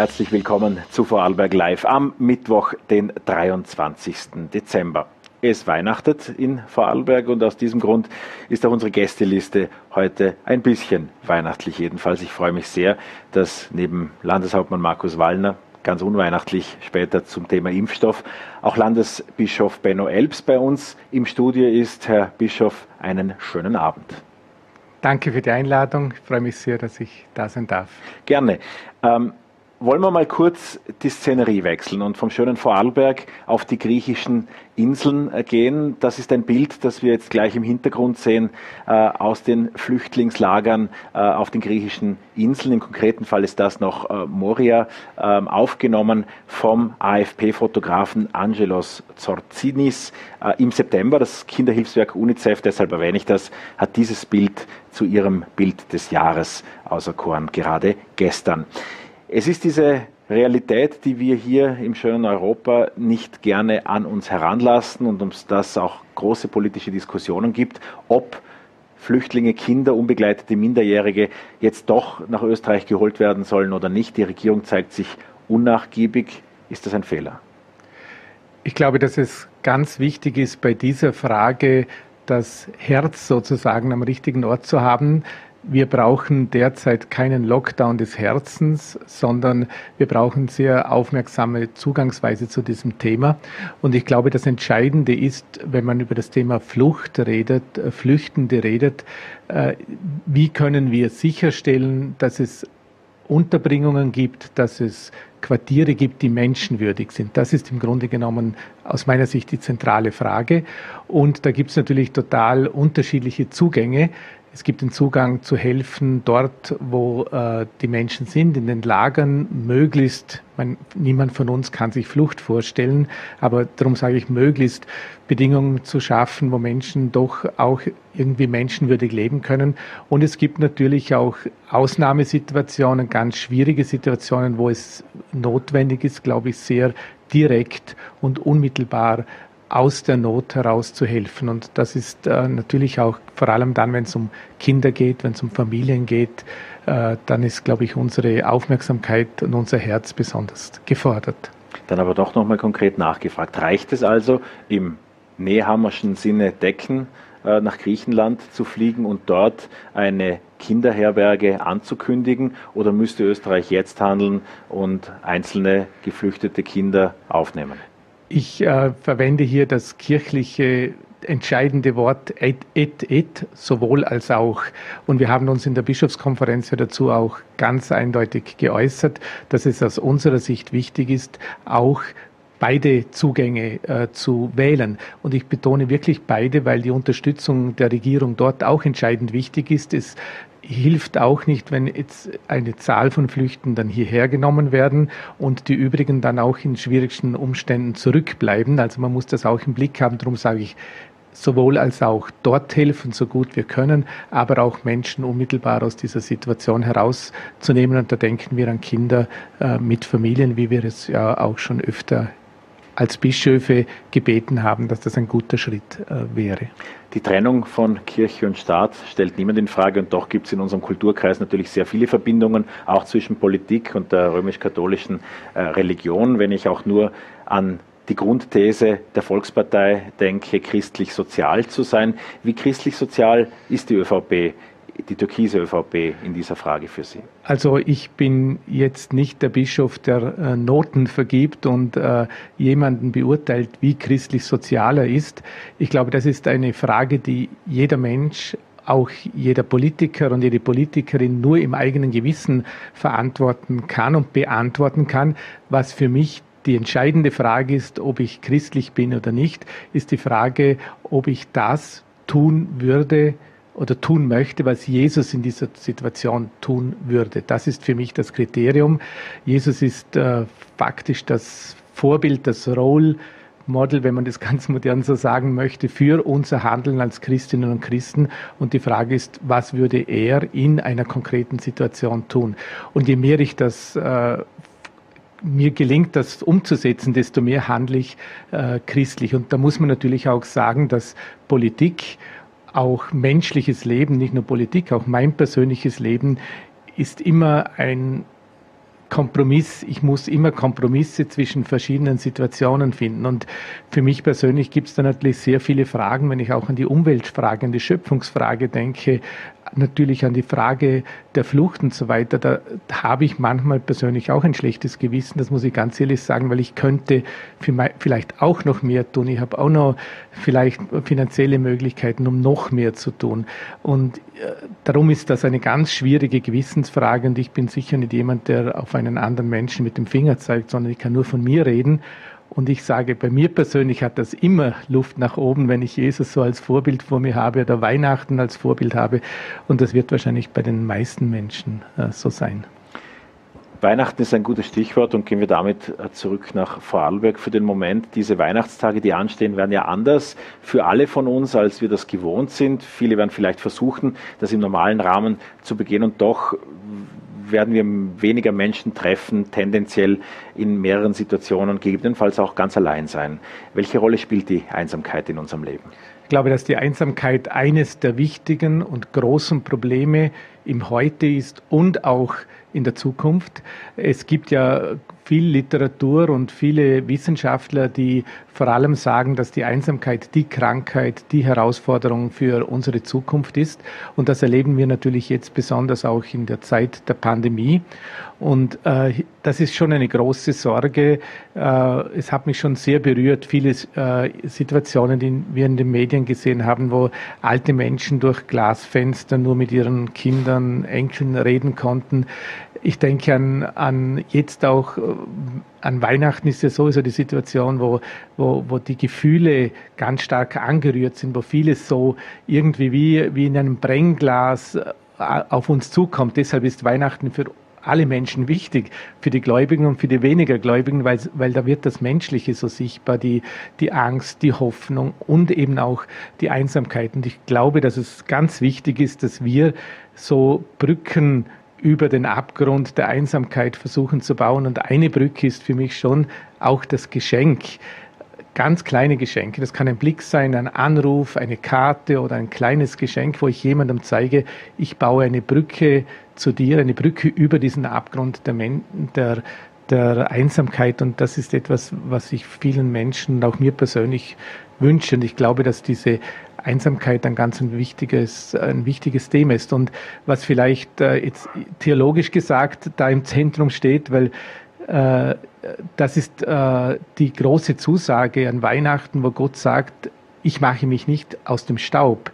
Herzlich willkommen zu Vorarlberg Live am Mittwoch, den 23. Dezember. Es weihnachtet in Vorarlberg und aus diesem Grund ist auch unsere Gästeliste heute ein bisschen weihnachtlich jedenfalls. Ich freue mich sehr, dass neben Landeshauptmann Markus Wallner ganz unweihnachtlich später zum Thema Impfstoff auch Landesbischof Benno Elbs bei uns im Studio ist. Herr Bischof, einen schönen Abend. Danke für die Einladung. Ich freue mich sehr, dass ich da sein darf. Gerne. Ähm, wollen wir mal kurz die Szenerie wechseln und vom schönen Vorarlberg auf die griechischen Inseln äh, gehen. Das ist ein Bild, das wir jetzt gleich im Hintergrund sehen äh, aus den Flüchtlingslagern äh, auf den griechischen Inseln. Im konkreten Fall ist das noch äh, Moria, ähm, aufgenommen vom AFP-Fotografen Angelos Zorzinis äh, im September. Das Kinderhilfswerk UNICEF, deshalb erwähne ich das, hat dieses Bild zu ihrem Bild des Jahres auserkoren, gerade gestern. Es ist diese Realität, die wir hier im schönen Europa nicht gerne an uns heranlassen und um das auch große politische Diskussionen gibt, ob Flüchtlinge, Kinder, unbegleitete Minderjährige jetzt doch nach Österreich geholt werden sollen oder nicht. Die Regierung zeigt sich unnachgiebig. Ist das ein Fehler? Ich glaube, dass es ganz wichtig ist, bei dieser Frage das Herz sozusagen am richtigen Ort zu haben. Wir brauchen derzeit keinen Lockdown des Herzens, sondern wir brauchen sehr aufmerksame Zugangsweise zu diesem Thema. Und ich glaube, das Entscheidende ist, wenn man über das Thema Flucht redet, äh, Flüchtende redet, äh, wie können wir sicherstellen, dass es Unterbringungen gibt, dass es Quartiere gibt, die menschenwürdig sind. Das ist im Grunde genommen aus meiner Sicht die zentrale Frage. Und da gibt es natürlich total unterschiedliche Zugänge. Es gibt den Zugang zu helfen dort, wo äh, die Menschen sind, in den Lagern, möglichst, man, niemand von uns kann sich Flucht vorstellen, aber darum sage ich, möglichst Bedingungen zu schaffen, wo Menschen doch auch irgendwie menschenwürdig leben können. Und es gibt natürlich auch Ausnahmesituationen, ganz schwierige Situationen, wo es notwendig ist, glaube ich, sehr direkt und unmittelbar aus der Not heraus zu helfen. Und das ist äh, natürlich auch vor allem dann, wenn es um Kinder geht, wenn es um Familien geht, äh, dann ist, glaube ich, unsere Aufmerksamkeit und unser Herz besonders gefordert. Dann aber doch nochmal konkret nachgefragt. Reicht es also im Nehammerschen Sinne Decken äh, nach Griechenland zu fliegen und dort eine Kinderherberge anzukündigen oder müsste Österreich jetzt handeln und einzelne geflüchtete Kinder aufnehmen? Ich äh, verwende hier das kirchliche entscheidende Wort et, et, et, sowohl als auch. Und wir haben uns in der Bischofskonferenz ja dazu auch ganz eindeutig geäußert, dass es aus unserer Sicht wichtig ist, auch beide Zugänge äh, zu wählen. Und ich betone wirklich beide, weil die Unterstützung der Regierung dort auch entscheidend wichtig ist. Es hilft auch nicht, wenn jetzt eine Zahl von Flüchten dann hierher genommen werden und die übrigen dann auch in schwierigsten Umständen zurückbleiben. Also man muss das auch im Blick haben. Darum sage ich, sowohl als auch dort helfen, so gut wir können, aber auch Menschen unmittelbar aus dieser Situation herauszunehmen. Und da denken wir an Kinder äh, mit Familien, wie wir es ja auch schon öfter als Bischöfe gebeten haben, dass das ein guter Schritt äh, wäre. Die Trennung von Kirche und Staat stellt niemand in Frage und doch gibt es in unserem Kulturkreis natürlich sehr viele Verbindungen, auch zwischen Politik und der römisch-katholischen äh, Religion. Wenn ich auch nur an die Grundthese der Volkspartei denke, christlich-sozial zu sein. Wie christlich-sozial ist die ÖVP die türkise ÖVP in dieser Frage für Sie? Also ich bin jetzt nicht der Bischof, der äh, Noten vergibt und äh, jemanden beurteilt, wie christlich sozial er ist. Ich glaube, das ist eine Frage, die jeder Mensch auch jeder Politiker und jede Politikerin nur im eigenen Gewissen verantworten kann und beantworten kann. Was für mich die entscheidende Frage ist, ob ich christlich bin oder nicht, ist die Frage, ob ich das tun würde, oder tun möchte, was Jesus in dieser Situation tun würde. Das ist für mich das Kriterium. Jesus ist äh, faktisch das Vorbild, das Role Model, wenn man das ganz modern so sagen möchte, für unser Handeln als Christinnen und Christen. Und die Frage ist, was würde er in einer konkreten Situation tun? Und je mehr ich das äh, mir gelingt, das umzusetzen, desto mehr handle ich äh, christlich. Und da muss man natürlich auch sagen, dass Politik auch menschliches Leben, nicht nur Politik, auch mein persönliches Leben ist immer ein Kompromiss, ich muss immer Kompromisse zwischen verschiedenen Situationen finden. Und für mich persönlich gibt es da natürlich sehr viele Fragen, wenn ich auch an die Umweltfrage, an die Schöpfungsfrage denke, natürlich an die Frage der Flucht und so weiter, da habe ich manchmal persönlich auch ein schlechtes Gewissen, das muss ich ganz ehrlich sagen, weil ich könnte vielleicht auch noch mehr tun. Ich habe auch noch vielleicht finanzielle Möglichkeiten, um noch mehr zu tun. Und äh, darum ist das eine ganz schwierige Gewissensfrage und ich bin sicher nicht jemand, der auf einen anderen Menschen mit dem Finger zeigt, sondern ich kann nur von mir reden. Und ich sage, bei mir persönlich hat das immer Luft nach oben, wenn ich Jesus so als Vorbild vor mir habe oder Weihnachten als Vorbild habe. Und das wird wahrscheinlich bei den meisten Menschen äh, so sein. Weihnachten ist ein gutes Stichwort und gehen wir damit äh, zurück nach Vorarlberg für den Moment. Diese Weihnachtstage, die anstehen, werden ja anders für alle von uns, als wir das gewohnt sind. Viele werden vielleicht versuchen, das im normalen Rahmen zu begehen und doch werden wir weniger Menschen treffen, tendenziell in mehreren Situationen, gegebenenfalls auch ganz allein sein. Welche Rolle spielt die Einsamkeit in unserem Leben? Ich glaube, dass die Einsamkeit eines der wichtigen und großen Probleme im Heute ist und auch in der Zukunft. Es gibt ja viel Literatur und viele Wissenschaftler, die vor allem sagen, dass die Einsamkeit die Krankheit, die Herausforderung für unsere Zukunft ist. Und das erleben wir natürlich jetzt besonders auch in der Zeit der Pandemie. Und äh, das ist schon eine große Sorge. Äh, es hat mich schon sehr berührt, viele äh, Situationen, die wir in den Medien gesehen haben, wo alte Menschen durch Glasfenster nur mit ihren Kindern, Enkeln reden konnten. Ich denke an, an jetzt auch, äh, an Weihnachten ist ja sowieso die Situation, wo, wo, wo die Gefühle ganz stark angerührt sind, wo vieles so irgendwie wie, wie in einem Brennglas äh, auf uns zukommt. Deshalb ist Weihnachten für alle Menschen wichtig, für die Gläubigen und für die weniger Gläubigen, weil, weil da wird das Menschliche so sichtbar, die, die Angst, die Hoffnung und eben auch die Einsamkeit. Und ich glaube, dass es ganz wichtig ist, dass wir so Brücken über den Abgrund der Einsamkeit versuchen zu bauen. Und eine Brücke ist für mich schon auch das Geschenk ganz kleine Geschenke. Das kann ein Blick sein, ein Anruf, eine Karte oder ein kleines Geschenk, wo ich jemandem zeige, ich baue eine Brücke zu dir, eine Brücke über diesen Abgrund der, Men der, der Einsamkeit. Und das ist etwas, was ich vielen Menschen, auch mir persönlich wünsche. Und ich glaube, dass diese Einsamkeit ein ganz ein wichtiges, ein wichtiges Thema ist. Und was vielleicht äh, jetzt theologisch gesagt da im Zentrum steht, weil äh, das ist äh, die große Zusage an Weihnachten, wo Gott sagt, ich mache mich nicht aus dem Staub.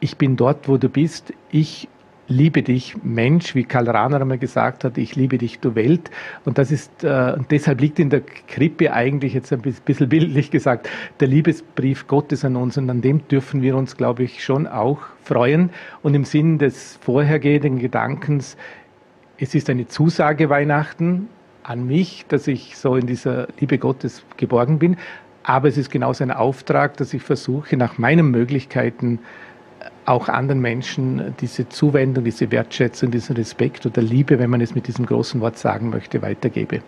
Ich bin dort, wo du bist. Ich liebe dich, Mensch, wie Karl Rahner einmal gesagt hat, ich liebe dich, du Welt. Und das ist, äh, und deshalb liegt in der Krippe eigentlich jetzt ein bisschen bildlich gesagt, der Liebesbrief Gottes an uns. Und an dem dürfen wir uns, glaube ich, schon auch freuen. Und im Sinn des vorhergehenden Gedankens, es ist eine Zusage Weihnachten an mich, dass ich so in dieser Liebe Gottes geborgen bin. Aber es ist genauso ein Auftrag, dass ich versuche, nach meinen Möglichkeiten auch anderen Menschen diese Zuwendung, diese Wertschätzung, diesen Respekt oder Liebe, wenn man es mit diesem großen Wort sagen möchte, weitergebe.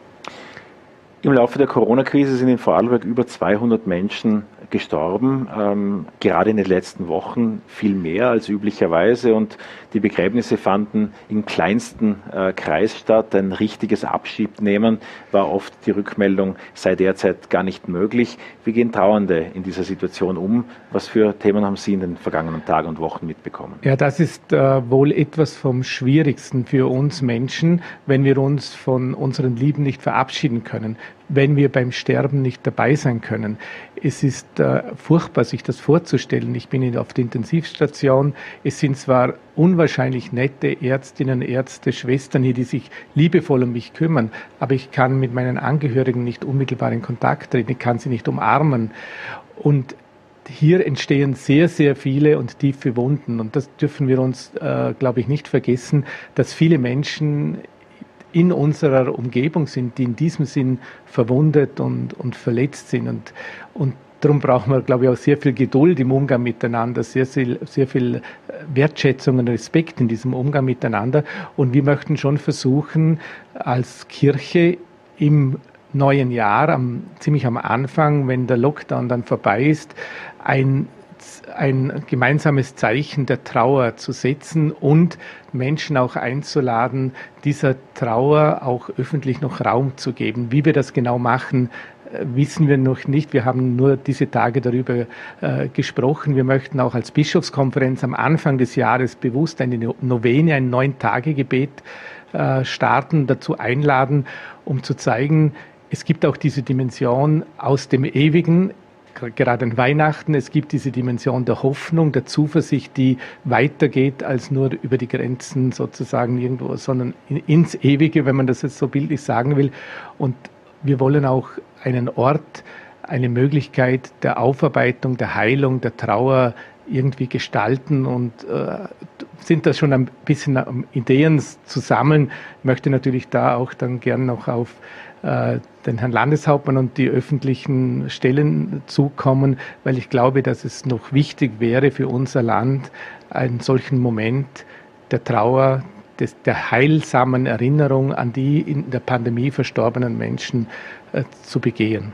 Im Laufe der Corona-Krise sind in Vorarlberg über 200 Menschen gestorben, ähm, gerade in den letzten Wochen viel mehr als üblicherweise und die Begräbnisse fanden im kleinsten äh, Kreis statt. Ein richtiges Abschiednehmen war oft die Rückmeldung, sei derzeit gar nicht möglich. Wie gehen Trauernde in dieser Situation um? Was für Themen haben Sie in den vergangenen Tagen und Wochen mitbekommen? Ja, das ist äh, wohl etwas vom Schwierigsten für uns Menschen, wenn wir uns von unseren Lieben nicht verabschieden können wenn wir beim Sterben nicht dabei sein können. Es ist äh, furchtbar, sich das vorzustellen. Ich bin auf der Intensivstation. Es sind zwar unwahrscheinlich nette Ärztinnen, Ärzte, Schwestern hier, die sich liebevoll um mich kümmern, aber ich kann mit meinen Angehörigen nicht unmittelbar in Kontakt treten. Ich kann sie nicht umarmen. Und hier entstehen sehr, sehr viele und tiefe Wunden. Und das dürfen wir uns, äh, glaube ich, nicht vergessen, dass viele Menschen in unserer Umgebung sind, die in diesem Sinn verwundet und, und verletzt sind. Und, und darum brauchen wir, glaube ich, auch sehr viel Geduld im Umgang miteinander, sehr, sehr, sehr viel äh, Wertschätzung und Respekt in diesem Umgang miteinander. Und wir möchten schon versuchen, als Kirche im neuen Jahr, am, ziemlich am Anfang, wenn der Lockdown dann vorbei ist, ein ein gemeinsames Zeichen der Trauer zu setzen und Menschen auch einzuladen, dieser Trauer auch öffentlich noch Raum zu geben. Wie wir das genau machen, äh, wissen wir noch nicht. Wir haben nur diese Tage darüber äh, gesprochen. Wir möchten auch als Bischofskonferenz am Anfang des Jahres bewusst eine Novene, ein Neun-Tage-Gebet äh, starten, dazu einladen, um zu zeigen, es gibt auch diese Dimension aus dem Ewigen, gerade an Weihnachten. Es gibt diese Dimension der Hoffnung, der Zuversicht, die weitergeht als nur über die Grenzen sozusagen irgendwo, sondern ins Ewige, wenn man das jetzt so bildlich sagen will. Und wir wollen auch einen Ort, eine Möglichkeit der Aufarbeitung, der Heilung, der Trauer irgendwie gestalten und äh, sind da schon ein bisschen Ideen zu sammeln. Ich möchte natürlich da auch dann gern noch auf den Herrn Landeshauptmann und die öffentlichen Stellen zukommen, weil ich glaube, dass es noch wichtig wäre für unser Land, einen solchen Moment der Trauer, des, der heilsamen Erinnerung an die in der Pandemie verstorbenen Menschen äh, zu begehen.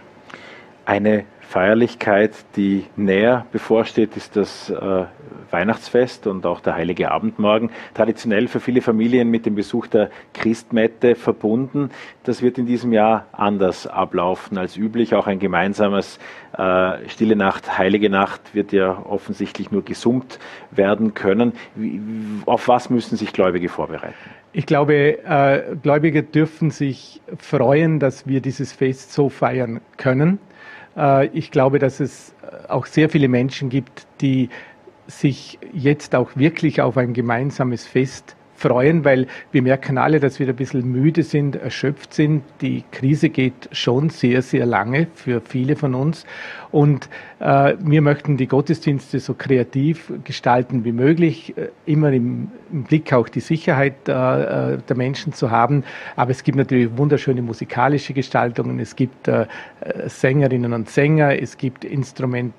Eine Feierlichkeit, die näher bevorsteht, ist das äh, Weihnachtsfest und auch der Heilige Abendmorgen. Traditionell für viele Familien mit dem Besuch der Christmette verbunden. Das wird in diesem Jahr anders ablaufen als üblich. Auch ein gemeinsames äh, Stille Nacht, Heilige Nacht wird ja offensichtlich nur gesummt werden können. Wie, auf was müssen sich Gläubige vorbereiten? Ich glaube, äh, Gläubige dürfen sich freuen, dass wir dieses Fest so feiern können. Äh, ich glaube, dass es auch sehr viele Menschen gibt, die sich jetzt auch wirklich auf ein gemeinsames Fest freuen, weil wir merken alle, dass wir ein bisschen müde sind, erschöpft sind. Die Krise geht schon sehr, sehr lange für viele von uns. Und äh, wir möchten die Gottesdienste so kreativ gestalten wie möglich, äh, immer im, im, Blick auch die Sicherheit äh, äh der Menschen zu haben. Aber es gibt natürlich wunderschöne musikalische Gestaltungen, es gibt äh, äh, Sängerinnen und Sänger, es gibt Instrumente,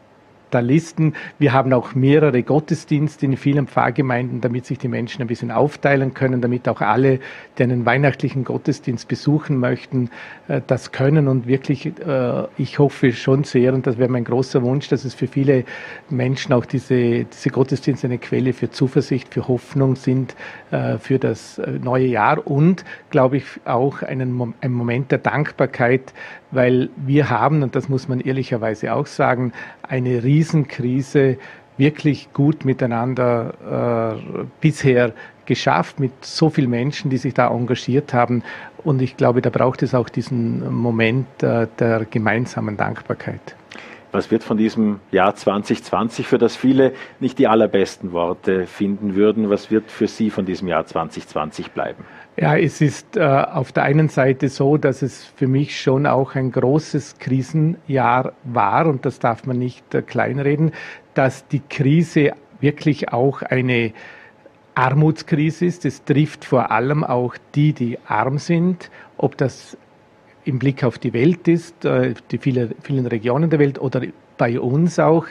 Talisten. Wir haben auch mehrere Gottesdienste in vielen Pfarrgemeinden, damit sich die Menschen ein bisschen aufteilen können, damit auch alle, die einen weihnachtlichen Gottesdienst besuchen möchten, äh, das können. Und wirklich, äh, ich hoffe schon sehr, und das wäre mein großer Wunsch, dass es für viele Menschen auch diese, diese Gottesdienste eine Quelle für Zuversicht, für Hoffnung sind, äh, für das neue Jahr und, glaube ich, auch einen, ein Moment der Dankbarkeit, weil wir haben, und das muss man ehrlicherweise auch sagen, eine Riesenkrise wirklich gut miteinander äh, bisher geschafft mit so vielen Menschen, die sich da engagiert haben. Und ich glaube, da braucht es auch diesen Moment äh, der gemeinsamen Dankbarkeit. Was wird von diesem Jahr 2020, für das viele nicht die allerbesten Worte finden würden, was wird für Sie von diesem Jahr 2020 bleiben? Ja, es ist äh, auf der einen Seite so, dass es für mich schon auch ein großes Krisenjahr war und das darf man nicht äh, kleinreden, dass die Krise wirklich auch eine Armutskrise ist. Es trifft vor allem auch die, die arm sind, ob das im Blick auf die Welt ist, äh, die viele, vielen Regionen der Welt oder bei uns auch,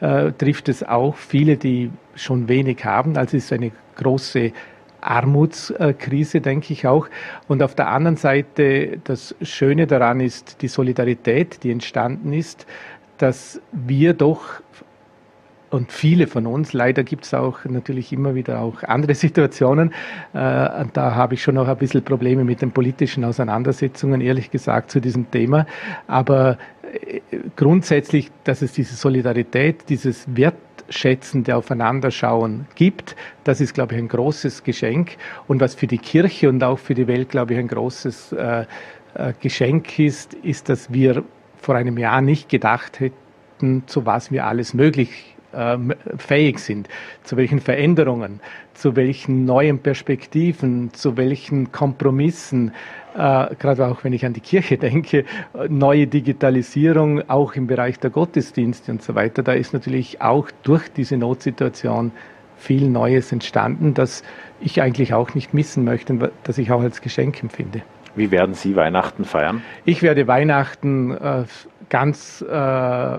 äh, trifft es auch viele, die schon wenig haben. Also es ist eine große Armutskrise, denke ich auch. Und auf der anderen Seite, das Schöne daran ist die Solidarität, die entstanden ist, dass wir doch und viele von uns, leider gibt es auch natürlich immer wieder auch andere Situationen, äh, da habe ich schon noch ein bisschen Probleme mit den politischen Auseinandersetzungen, ehrlich gesagt, zu diesem Thema. Aber äh, grundsätzlich, dass es diese Solidarität, dieses Wert wertschätzende Aufeinanderschauen gibt. Das ist, glaube ich, ein großes Geschenk. Und was für die Kirche und auch für die Welt, glaube ich, ein großes äh, äh, Geschenk ist, ist, dass wir vor einem Jahr nicht gedacht hätten, zu was wir alles möglich fähig sind, zu welchen Veränderungen, zu welchen neuen Perspektiven, zu welchen Kompromissen, äh, gerade auch wenn ich an die Kirche denke, neue Digitalisierung, auch im Bereich der Gottesdienste und so weiter. Da ist natürlich auch durch diese Notsituation viel Neues entstanden, das ich eigentlich auch nicht missen möchte, das ich auch als Geschenk empfinde. Wie werden Sie Weihnachten feiern? Ich werde Weihnachten äh, ganz äh,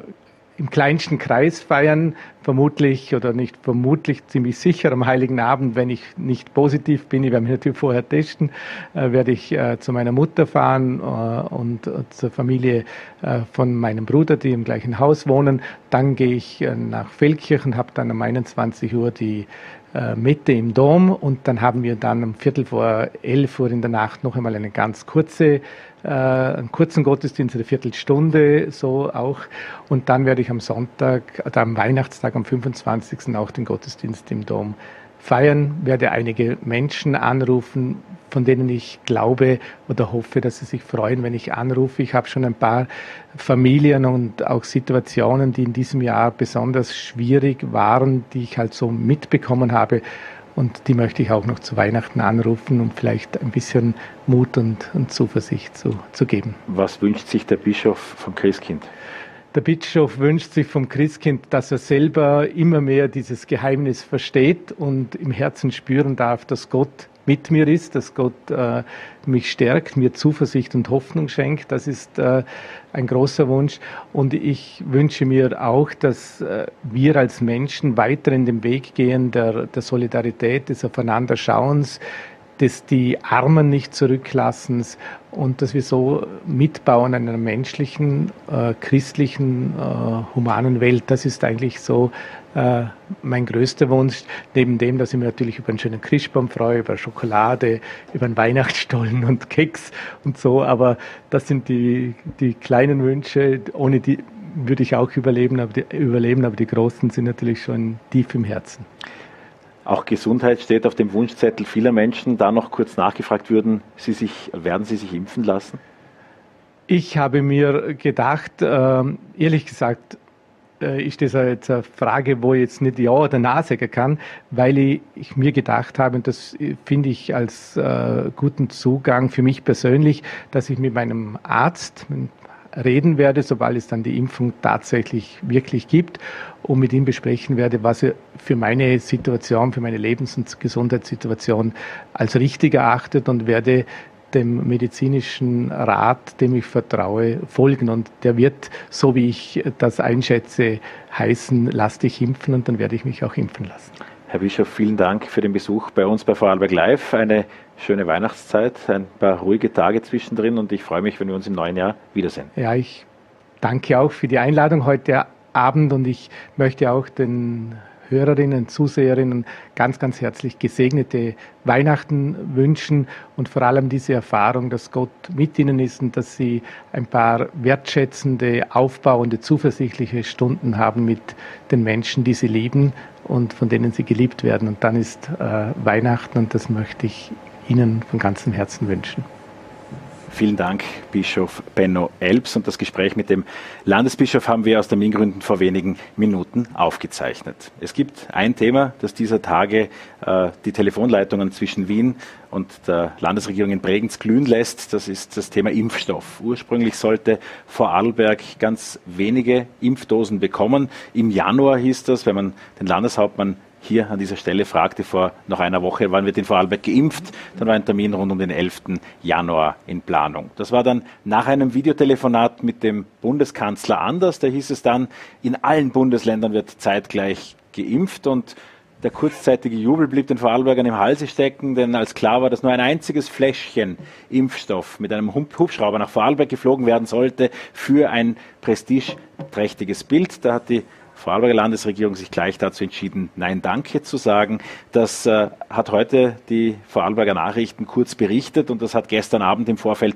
im kleinsten Kreis feiern, vermutlich oder nicht vermutlich, ziemlich sicher am Heiligen Abend, wenn ich nicht positiv bin, ich werde mich natürlich vorher testen, äh, werde ich äh, zu meiner Mutter fahren äh, und äh, zur Familie äh, von meinem Bruder, die im gleichen Haus wohnen. Dann gehe ich äh, nach Feldkirchen, habe dann um 21 Uhr die Mitte im Dom und dann haben wir dann um Viertel vor elf Uhr in der Nacht noch einmal eine ganz kurze einen kurzen Gottesdienst, eine Viertelstunde, so auch. Und dann werde ich am Sonntag, oder am Weihnachtstag, am 25. auch den Gottesdienst im Dom feiern, werde einige Menschen anrufen, von denen ich glaube oder hoffe, dass sie sich freuen, wenn ich anrufe. Ich habe schon ein paar Familien und auch Situationen, die in diesem Jahr besonders schwierig waren, die ich halt so mitbekommen habe. Und die möchte ich auch noch zu Weihnachten anrufen, um vielleicht ein bisschen Mut und, und Zuversicht zu, zu geben. Was wünscht sich der Bischof vom Christkind? Der Bischof wünscht sich vom Christkind, dass er selber immer mehr dieses Geheimnis versteht und im Herzen spüren darf, dass Gott mit mir ist, dass Gott äh, mich stärkt, mir Zuversicht und Hoffnung schenkt. Das ist äh, ein großer Wunsch. Und ich wünsche mir auch, dass äh, wir als Menschen weiter in den Weg gehen der, der Solidarität, des Aufeinanderschauens, des die Armen nicht zurücklassens und dass wir so mitbauen in einer menschlichen, äh, christlichen, äh, humanen Welt. Das ist eigentlich so äh, mein größter Wunsch, neben dem, dass ich mich natürlich über einen schönen Christbaum freue, über Schokolade, über einen Weihnachtsstollen und Keks und so, aber das sind die, die kleinen Wünsche, ohne die würde ich auch überleben aber, die, überleben, aber die großen sind natürlich schon tief im Herzen. Auch Gesundheit steht auf dem Wunschzettel vieler Menschen. Da noch kurz nachgefragt würden, Sie sich, werden Sie sich impfen lassen? Ich habe mir gedacht, äh, ehrlich gesagt, äh, ist das jetzt eine Frage, wo ich jetzt nicht Ja oder Nein sagen kann, weil ich, mir gedacht habe, und das finde ich als äh, guten Zugang für mich persönlich, dass ich mit meinem Arzt reden werde, sobald es dann die Impfung tatsächlich wirklich gibt und mit ihm besprechen werde, was er für meine Situation, für meine Lebens- und Gesundheitssituation als richtig erachtet und werde dem medizinischen Rat, dem ich vertraue, folgen. Und der wird, so wie ich das einschätze, heißen, lass dich impfen und dann werde ich mich auch impfen lassen. Herr Bischof, vielen Dank für den Besuch bei uns bei Vorarlberg Live. Eine schöne Weihnachtszeit, ein paar ruhige Tage zwischendrin und ich freue mich, wenn wir uns im neuen Jahr wiedersehen. Ja, ich danke auch für die Einladung heute Abend und ich möchte auch den Hörerinnen, Zuseherinnen ganz, ganz herzlich gesegnete Weihnachten wünschen und vor allem diese Erfahrung, dass Gott mit ihnen ist und dass sie ein paar wertschätzende, aufbauende, zuversichtliche Stunden haben mit den Menschen, die sie lieben und von denen sie geliebt werden. Und dann ist äh, Weihnachten und das möchte ich Ihnen von ganzem Herzen wünschen. Vielen Dank, Bischof Benno Elbs. Und das Gespräch mit dem Landesbischof haben wir aus Termingründen vor wenigen Minuten aufgezeichnet. Es gibt ein Thema, das dieser Tage äh, die Telefonleitungen zwischen Wien und der Landesregierung in Bregenz glühen lässt. Das ist das Thema Impfstoff. Ursprünglich sollte Vorarlberg ganz wenige Impfdosen bekommen. Im Januar hieß das, wenn man den Landeshauptmann hier an dieser Stelle fragte vor noch einer Woche, wann wird in Vorarlberg geimpft? Dann war ein Termin rund um den 11. Januar in Planung. Das war dann nach einem Videotelefonat mit dem Bundeskanzler anders. Da hieß es dann, in allen Bundesländern wird zeitgleich geimpft und der kurzzeitige Jubel blieb den Vorarlbergern im Halse stecken, denn als klar war, dass nur ein einziges Fläschchen Impfstoff mit einem Hubschrauber nach Vorarlberg geflogen werden sollte für ein prestigeträchtiges Bild. Da hat die Vorarlberger Landesregierung sich gleich dazu entschieden, Nein Danke zu sagen. Das äh, hat heute die Vorarlberger Nachrichten kurz berichtet und das hat gestern Abend im Vorfeld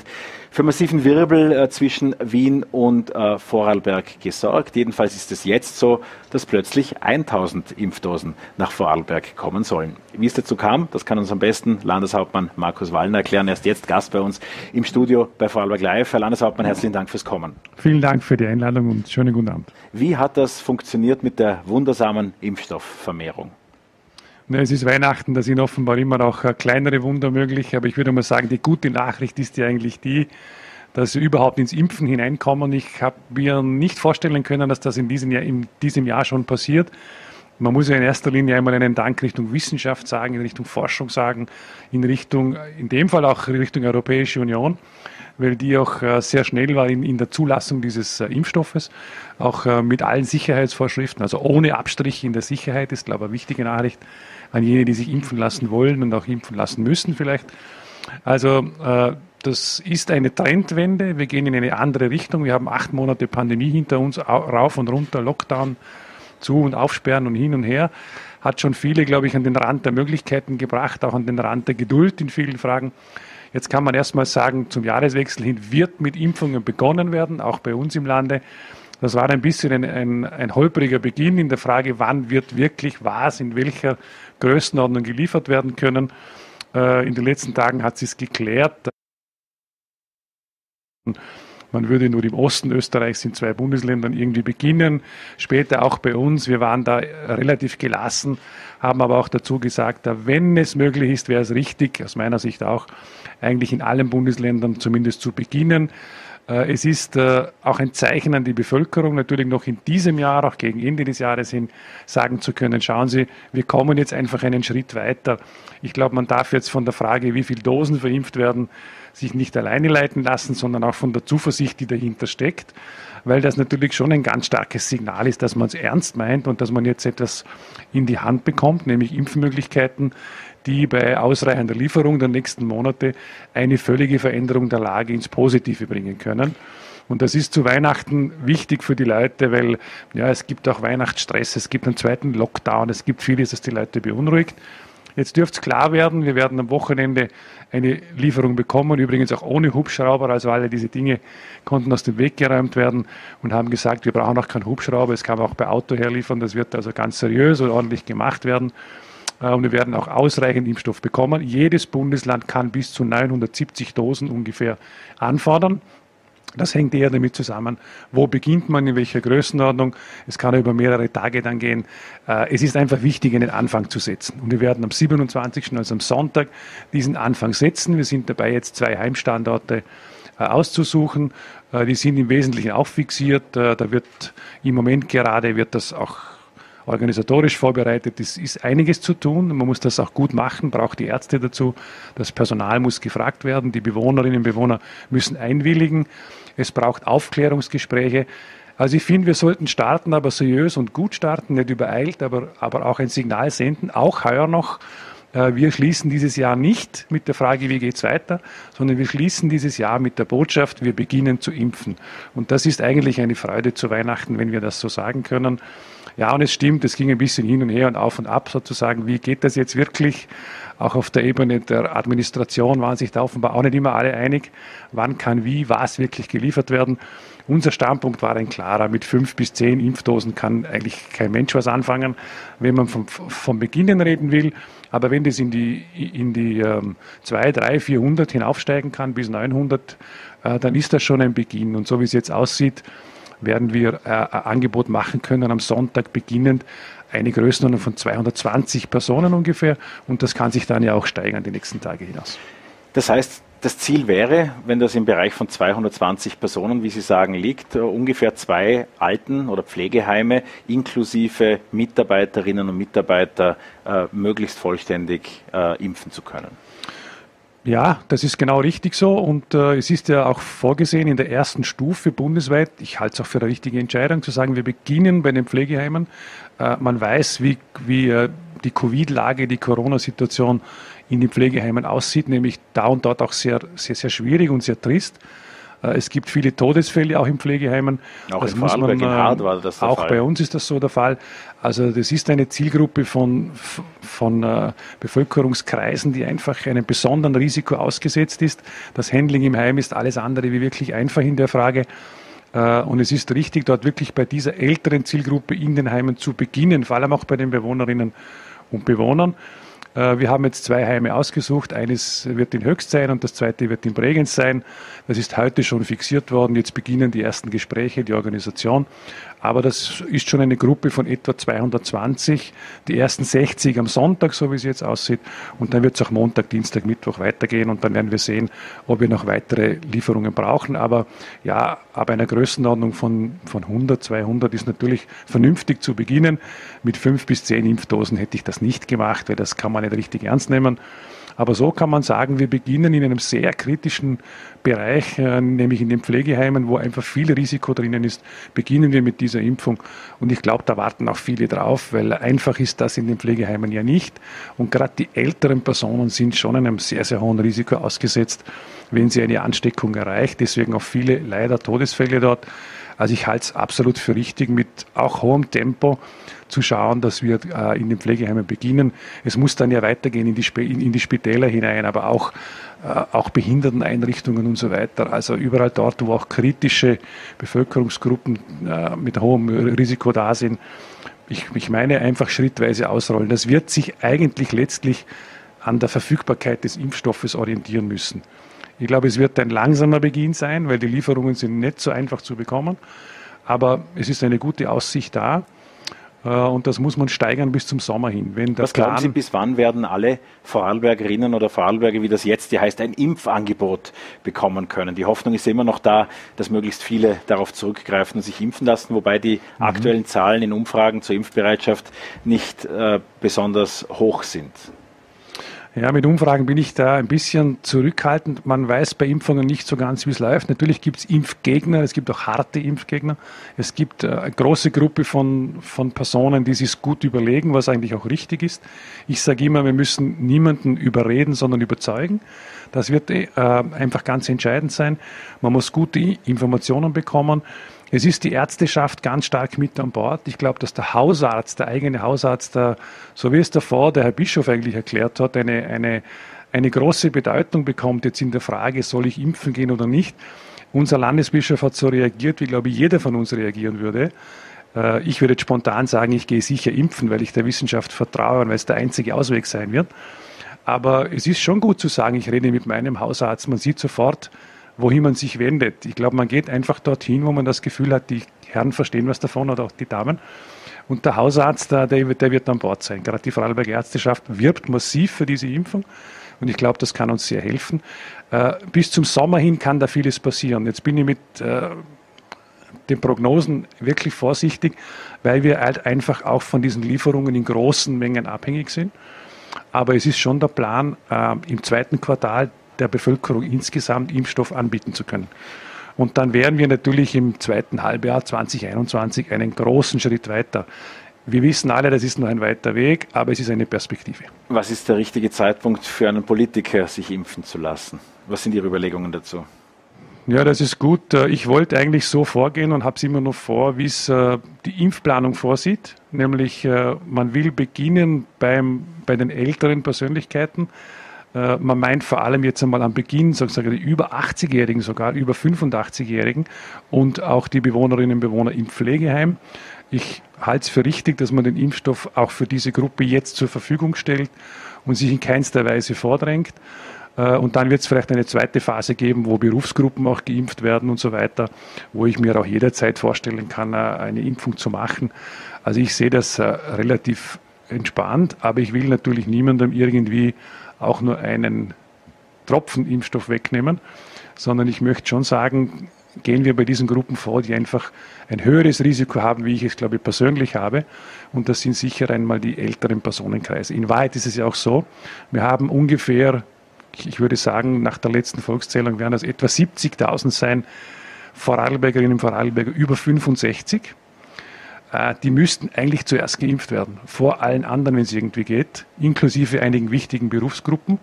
für massiven Wirbel äh, zwischen Wien und äh, Vorarlberg gesorgt. Jedenfalls ist es jetzt so, dass plötzlich 1000 Impfdosen nach Vorarlberg kommen sollen. Wie es dazu kam, das kann uns am besten Landeshauptmann Markus Wallner erklären. Er ist jetzt Gast bei uns im Studio bei Vorarlberg Live. Herr Landeshauptmann, herzlichen Dank fürs Kommen. Vielen Dank für die Einladung und schönen guten Abend. Wie hat das funktioniert mit der wundersamen Impfstoffvermehrung? Na, es ist Weihnachten, da sind offenbar immer auch äh, kleinere Wunder möglich, aber ich würde mal sagen, die gute Nachricht ist ja eigentlich die, dass wir überhaupt ins Impfen hineinkommen. Ich habe mir nicht vorstellen können, dass das in diesem Jahr, in diesem Jahr schon passiert. Man muss ja in erster Linie einmal einen Dank Richtung Wissenschaft sagen, in Richtung Forschung sagen, in Richtung, in dem Fall auch Richtung Europäische Union. weil die auch äh, sehr schnell war in, in der Zulassung dieses äh, Impfstoffes, auch mit allen Sicherheitsvorschriften, also ohne Abstriche in der Sicherheit, ist, glaube ich, eine wichtige Nachricht an jene, die sich impfen lassen wollen und auch impfen lassen müssen vielleicht. Also das ist eine Trendwende. Wir gehen in eine andere Richtung. Wir haben acht Monate Pandemie hinter uns, rauf und runter, Lockdown, zu und aufsperren und hin und her. Hat schon viele, glaube ich, an den Rand der Möglichkeiten gebracht, auch an den Rand der Geduld in vielen Fragen. Jetzt kann man erstmal sagen, zum Jahreswechsel hin wird mit Impfungen begonnen werden, auch bei uns im Lande. Das war ein bisschen ein, ein, ein holpriger Beginn in der Frage, wann wird wirklich was in welcher Größenordnung geliefert werden können. Äh, in den letzten Tagen hat sich geklärt. Man würde nur im Osten Österreichs in zwei Bundesländern irgendwie beginnen, später auch bei uns. Wir waren da relativ gelassen, haben aber auch dazu gesagt, wenn es möglich ist, wäre es richtig, aus meiner Sicht auch, eigentlich in allen Bundesländern zumindest zu beginnen. Äh, es ist äh, auch ein Zeichen an die Bevölkerung, natürlich noch in diesem Jahr, auch gegen Ende des Jahres hin, sagen zu können, schauen Sie, wir kommen jetzt einfach einen Schritt weiter. Ich glaube, man darf jetzt von der Frage, wie viele Dosen verimpft werden, sich nicht alleine leiten lassen, sondern auch von der Zuversicht, die dahinter steckt, weil das natürlich schon ein ganz starkes Signal ist, dass man es ernst meint und dass man jetzt etwas in die Hand bekommt, nämlich Impfmöglichkeiten, die bei ausreichender Lieferung der nächsten Monate eine völlige Veränderung der Lage ins Positive bringen können. Und das ist zu Weihnachten wichtig für die Leute, weil ja, es gibt auch Weihnachtsstress, es gibt einen zweiten Lockdown, es gibt vieles, das die Leute beunruhigt. Jetzt dürfte es klar werden, wir werden am Wochenende eine Lieferung bekommen, übrigens auch ohne Hubschrauber, also alle diese Dinge konnten aus dem Weg geräumt werden und haben gesagt, wir brauchen auch keinen Hubschrauber, es kann man auch bei Auto herliefern, das wird also ganz seriös und ordentlich gemacht werden. Äh, und wir werden auch ausreichend Impfstoff bekommen. Jedes Bundesland kann bis zu 970 Dosen ungefähr anfordern. Das hängt eher damit zusammen, wo beginnt man, in welcher Größenordnung. Es kann über mehrere Tage dann gehen. Äh, es ist einfach wichtig, einen Anfang zu setzen. Und wir werden am 27., also am Sonntag, diesen Anfang setzen. Wir sind dabei, jetzt zwei Heimstandorte äh, auszusuchen. Die sind im Wesentlichen auch fixiert. Da wird im Moment gerade wird das auch organisatorisch vorbereitet. Es ist einiges zu tun. Man muss das auch gut machen, braucht die Ärzte dazu. Das Personal muss gefragt werden. Die Bewohnerinnen und Bewohner müssen einwilligen. Es braucht Aufklärungsgespräche. Also ich finde, wir sollten starten, aber seriös und gut starten, nicht übereilt, aber, aber auch ein Signal senden, auch heuer noch. Äh, wir schließen dieses Jahr nicht mit der Frage, wie geht's weiter, sondern wir schließen dieses Jahr mit der Botschaft, wir beginnen zu impfen. Und das ist eigentlich eine Freude zu Weihnachten, wenn wir das so sagen können. Ja, und es stimmt, es ging ein bisschen hin und her und auf und ab sozusagen. Wie geht das jetzt wirklich? Auch auf der Ebene der Administration waren sich da offenbar auch nicht immer alle einig, wann kann wie was wirklich geliefert werden. Unser Standpunkt war ein klarer. Mit fünf bis zehn Impfdosen kann eigentlich kein Mensch was anfangen, wenn man vom, vom Beginnen reden will. Aber wenn das in die, in die ähm, 2, 3, 400 hinaufsteigen kann bis 900, äh, dann ist das schon ein Beginn. Und so wie es jetzt aussieht, werden wir äh, ein Angebot machen können am Sonntag beginnend eine Größenordnung von 220 Personen ungefähr und das kann sich dann ja auch steigern die nächsten Tage hinaus. Das heißt, das Ziel wäre, wenn das im Bereich von 220 Personen, wie Sie sagen, liegt, äh, ungefähr zwei Alten- oder Pflegeheime inklusive Mitarbeiterinnen und Mitarbeiter äh, möglichst vollständig äh, impfen zu können. Ja, das ist genau richtig so und äh, es ist ja auch vorgesehen in der ersten Stufe bundesweit, ich halte es auch für eine richtige Entscheidung, zu sagen, wir beginnen bei den Pflegeheimen. Äh, man weiß, wie, wie äh, die Covid-Lage, die Corona-Situation in den Pflegeheimen aussieht, nämlich da und dort auch sehr, sehr, sehr schwierig und sehr trist. Äh, es gibt viele Todesfälle auch in Pflegeheimen. Auch das in Vorarlberg, man, in war das der Auch Fall. bei uns ist das so der Fall. Also das ist eine Zielgruppe von, von äh, Bevölkerungskreisen, die einfach einem besonderen Risiko ausgesetzt ist. Das Handling im Heim ist alles andere wie wirklich einfach in der Frage. Äh, und es ist richtig, dort wirklich bei dieser älteren Zielgruppe in den Heimen zu beginnen, vor allem auch bei den Bewohnerinnen und Bewohnern. Äh, wir haben jetzt zwei Heime ausgesucht. Eines wird in Höchst sein und das zweite wird in Bregenz sein. Das ist heute schon fixiert worden. Jetzt beginnen die ersten Gespräche, die Organisation. Aber das ist schon eine Gruppe von etwa 220. Die ersten 60 am Sonntag, so wie es jetzt aussieht. Und dann wird es auch Montag, Dienstag, Mittwoch weitergehen. Und dann werden wir sehen, ob wir noch weitere Lieferungen brauchen. Aber ja, ab einer Größenordnung von, von 100, 200 ist natürlich vernünftig zu beginnen. Mit fünf bis zehn Impfdosen hätte ich das nicht gemacht, weil das kann man nicht richtig ernst nehmen. Aber so kann man sagen, wir beginnen in einem sehr kritischen Bereich, äh, nämlich in den Pflegeheimen, wo einfach viel Risiko drinnen ist, beginnen wir mit dieser Impfung. Und ich glaube, da warten auch viele drauf, weil einfach ist das in den Pflegeheimen ja nicht. Und gerade die älteren Personen sind schon einem sehr, sehr hohen Risiko ausgesetzt, wenn sie eine Ansteckung erreicht. Deswegen auch viele leider Todesfälle dort. Also ich halte es absolut für richtig, mit auch hohem Tempo zu schauen, dass wir äh, in den Pflegeheimen beginnen. Es muss dann ja weitergehen in die, Sp in die Spitäler hinein, aber auch, äh, auch Behinderteneinrichtungen und so weiter. Also überall dort, wo auch kritische Bevölkerungsgruppen äh, mit hohem Risiko da sind. Ich, ich meine einfach schrittweise ausrollen. Das wird sich eigentlich letztlich an der Verfügbarkeit des Impfstoffes orientieren müssen. Ich glaube, es wird ein langsamer Beginn sein, weil die Lieferungen sind nicht so einfach zu bekommen. Aber es ist eine gute Aussicht da. Äh, und das muss man steigern bis zum Sommer hin. Wenn Was glauben Sie, bis wann werden alle Vorarlbergerinnen oder Vorarlberger, wie das jetzt hier heißt, ein Impfangebot bekommen können? Die Hoffnung ist immer noch da, dass möglichst viele darauf zurückgreifen und sich impfen lassen, wobei die mhm. aktuellen Zahlen in Umfragen zur Impfbereitschaft nicht äh, besonders hoch sind. Ja, mit Umfragen bin ich da ein bisschen zurückhaltend. Man weiß bei Impfungen nicht so ganz, wie es läuft. Natürlich gibt es Impfgegner, es gibt auch harte Impfgegner. Es gibt äh, eine große Gruppe von, von Personen, die sich gut überlegen, was eigentlich auch richtig ist. Ich sage immer, wir müssen niemanden überreden, sondern überzeugen. Das wird äh, einfach ganz entscheidend sein. Man muss gute Informationen bekommen. Es ist die Ärzteschaft ganz stark mit an Bord. Ich glaube, dass der Hausarzt, der eigene Hausarzt, der, so wie es davor der Herr Bischof eigentlich erklärt hat, eine, eine, eine große Bedeutung bekommt jetzt in der Frage, soll ich impfen gehen oder nicht. Unser Landesbischof hat so reagiert, wie glaube ich jeder von uns reagieren würde. Äh, ich würde jetzt spontan sagen, ich gehe sicher impfen, weil ich der Wissenschaft vertraue und weil es der einzige Ausweg sein wird. Aber es ist schon gut zu sagen, ich rede mit meinem Hausarzt. Man sieht sofort, wohin man sich wendet. Ich glaube, man geht einfach dorthin, wo man das Gefühl hat, die Herren verstehen was davon oder auch die Damen. Und der Hausarzt, der, der wird an Bord sein. Gerade die Vorarlberger Ärzteschaft wirbt massiv für diese Impfung. Und ich glaube, das kann uns sehr helfen. Äh, bis zum Sommer hin kann da vieles passieren. Jetzt bin ich mit äh, den Prognosen wirklich vorsichtig, weil wir halt einfach auch von diesen Lieferungen in großen Mengen abhängig sind. Aber es ist schon der Plan, äh, im zweiten Quartal der Bevölkerung insgesamt Impfstoff anbieten zu können. Und dann wären wir natürlich im zweiten Halbjahr 2021 einen großen Schritt weiter. Wir wissen alle, das ist nur ein weiter Weg, aber es ist eine Perspektive. Was ist der richtige Zeitpunkt für einen Politiker, sich impfen zu lassen? Was sind Ihre Überlegungen dazu? Ja, das ist gut. Ich wollte eigentlich so vorgehen und habe es immer noch vor, wie es äh, die Impfplanung vorsieht. Nämlich, äh, man will beginnen beim, bei den älteren Persönlichkeiten äh, man meint vor allem jetzt einmal am Beginn, sozusagen die über 80-Jährigen, sogar über 85-Jährigen und auch die Bewohnerinnen und Bewohner im Pflegeheim. Ich halte es für richtig, dass man den Impfstoff auch für diese Gruppe jetzt zur Verfügung stellt und sich in keinster Weise vordrängt. Äh, und dann wird es vielleicht eine zweite Phase geben, wo Berufsgruppen auch geimpft werden und so weiter, wo ich mir auch jederzeit vorstellen kann, äh, eine Impfung zu machen. Also ich sehe das relativ entspannt, aber ich will natürlich niemandem irgendwie auch nur einen Tropfen Impfstoff wegnehmen, sondern ich möchte schon sagen, gehen wir bei diesen Gruppen vor, die einfach ein höheres Risiko haben, wie ich es, glaube ich, persönlich habe. Und das sind sicher einmal die älteren Personenkreise. In Wahrheit ist es ja auch so, wir haben ungefähr, ich würde sagen, nach der letzten Volkszählung werden das etwa 70.000 sein, Vorarlbergerinnen und Vorarlberger über 65. Äh, die müssten eigentlich zuerst geimpft werden, vor allen anderen, wenn es irgendwie geht, inklusive einigen wichtigen Berufsgruppen.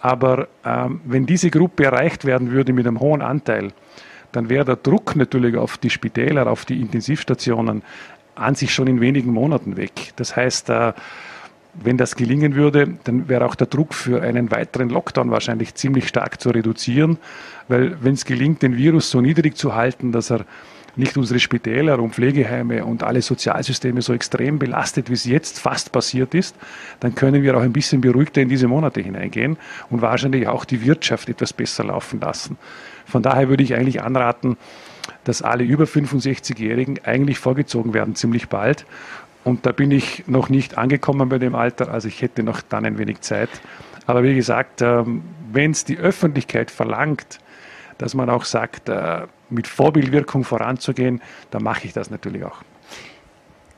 Aber ähm, wenn diese Gruppe erreicht werden würde mit einem hohen Anteil, dann wäre der Druck natürlich auf die Spitäler, auf die Intensivstationen an sich schon in wenigen Monaten weg. Das heißt, äh, wenn das gelingen würde, dann wäre auch der Druck für einen weiteren Lockdown wahrscheinlich ziemlich stark zu reduzieren, weil wenn es gelingt, den Virus so niedrig zu halten, dass er nicht unsere Spitäler und Pflegeheime und alle Sozialsysteme so extrem belastet, wie es jetzt fast passiert ist, dann können wir auch ein bisschen beruhigter in diese Monate hineingehen und wahrscheinlich auch die Wirtschaft etwas besser laufen lassen. Von daher würde ich eigentlich anraten, dass alle über 65-Jährigen eigentlich vorgezogen werden, ziemlich bald. Und da bin ich noch nicht angekommen bei dem Alter, also ich hätte noch dann ein wenig Zeit. Aber wie gesagt, ähm, wenn es die Öffentlichkeit verlangt, dass man auch sagt, äh, mit Vorbildwirkung voranzugehen, dann mache ich das natürlich auch.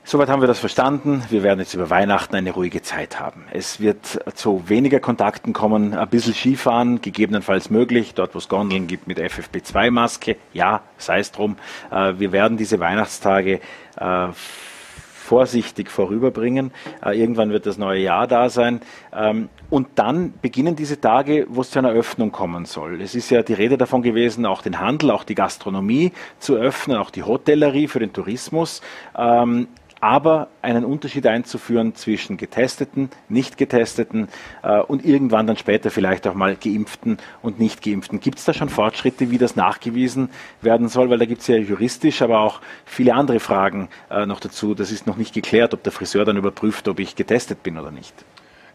Soweit haben wir das verstanden. Wir werden jetzt über Weihnachten eine ruhige Zeit haben. Es wird zu weniger Kontakten kommen, ein bisschen Skifahren, gegebenenfalls möglich, dort wo es Gondeln gibt mit FFP2-Maske. Ja, sei es drum. Äh, wir werden diese Weihnachtstage äh, vorsichtig vorüberbringen. Äh, irgendwann wird das neue Jahr da sein. Ähm, und dann beginnen diese Tage, wo es zu einer Öffnung kommen soll. Es ist ja die Rede davon gewesen, auch den Handel, auch die Gastronomie zu öffnen, auch die Hotellerie für den Tourismus. Ähm, aber einen Unterschied einzuführen zwischen Getesteten, nicht Getesteten äh, und irgendwann dann später vielleicht auch mal Geimpften und nicht Geimpften. Gibt es da schon Fortschritte, wie das nachgewiesen werden soll? Weil da gibt es ja juristisch, aber auch viele andere Fragen äh, noch dazu. Das ist noch nicht geklärt, ob der Friseur dann überprüft, ob ich getestet bin oder nicht.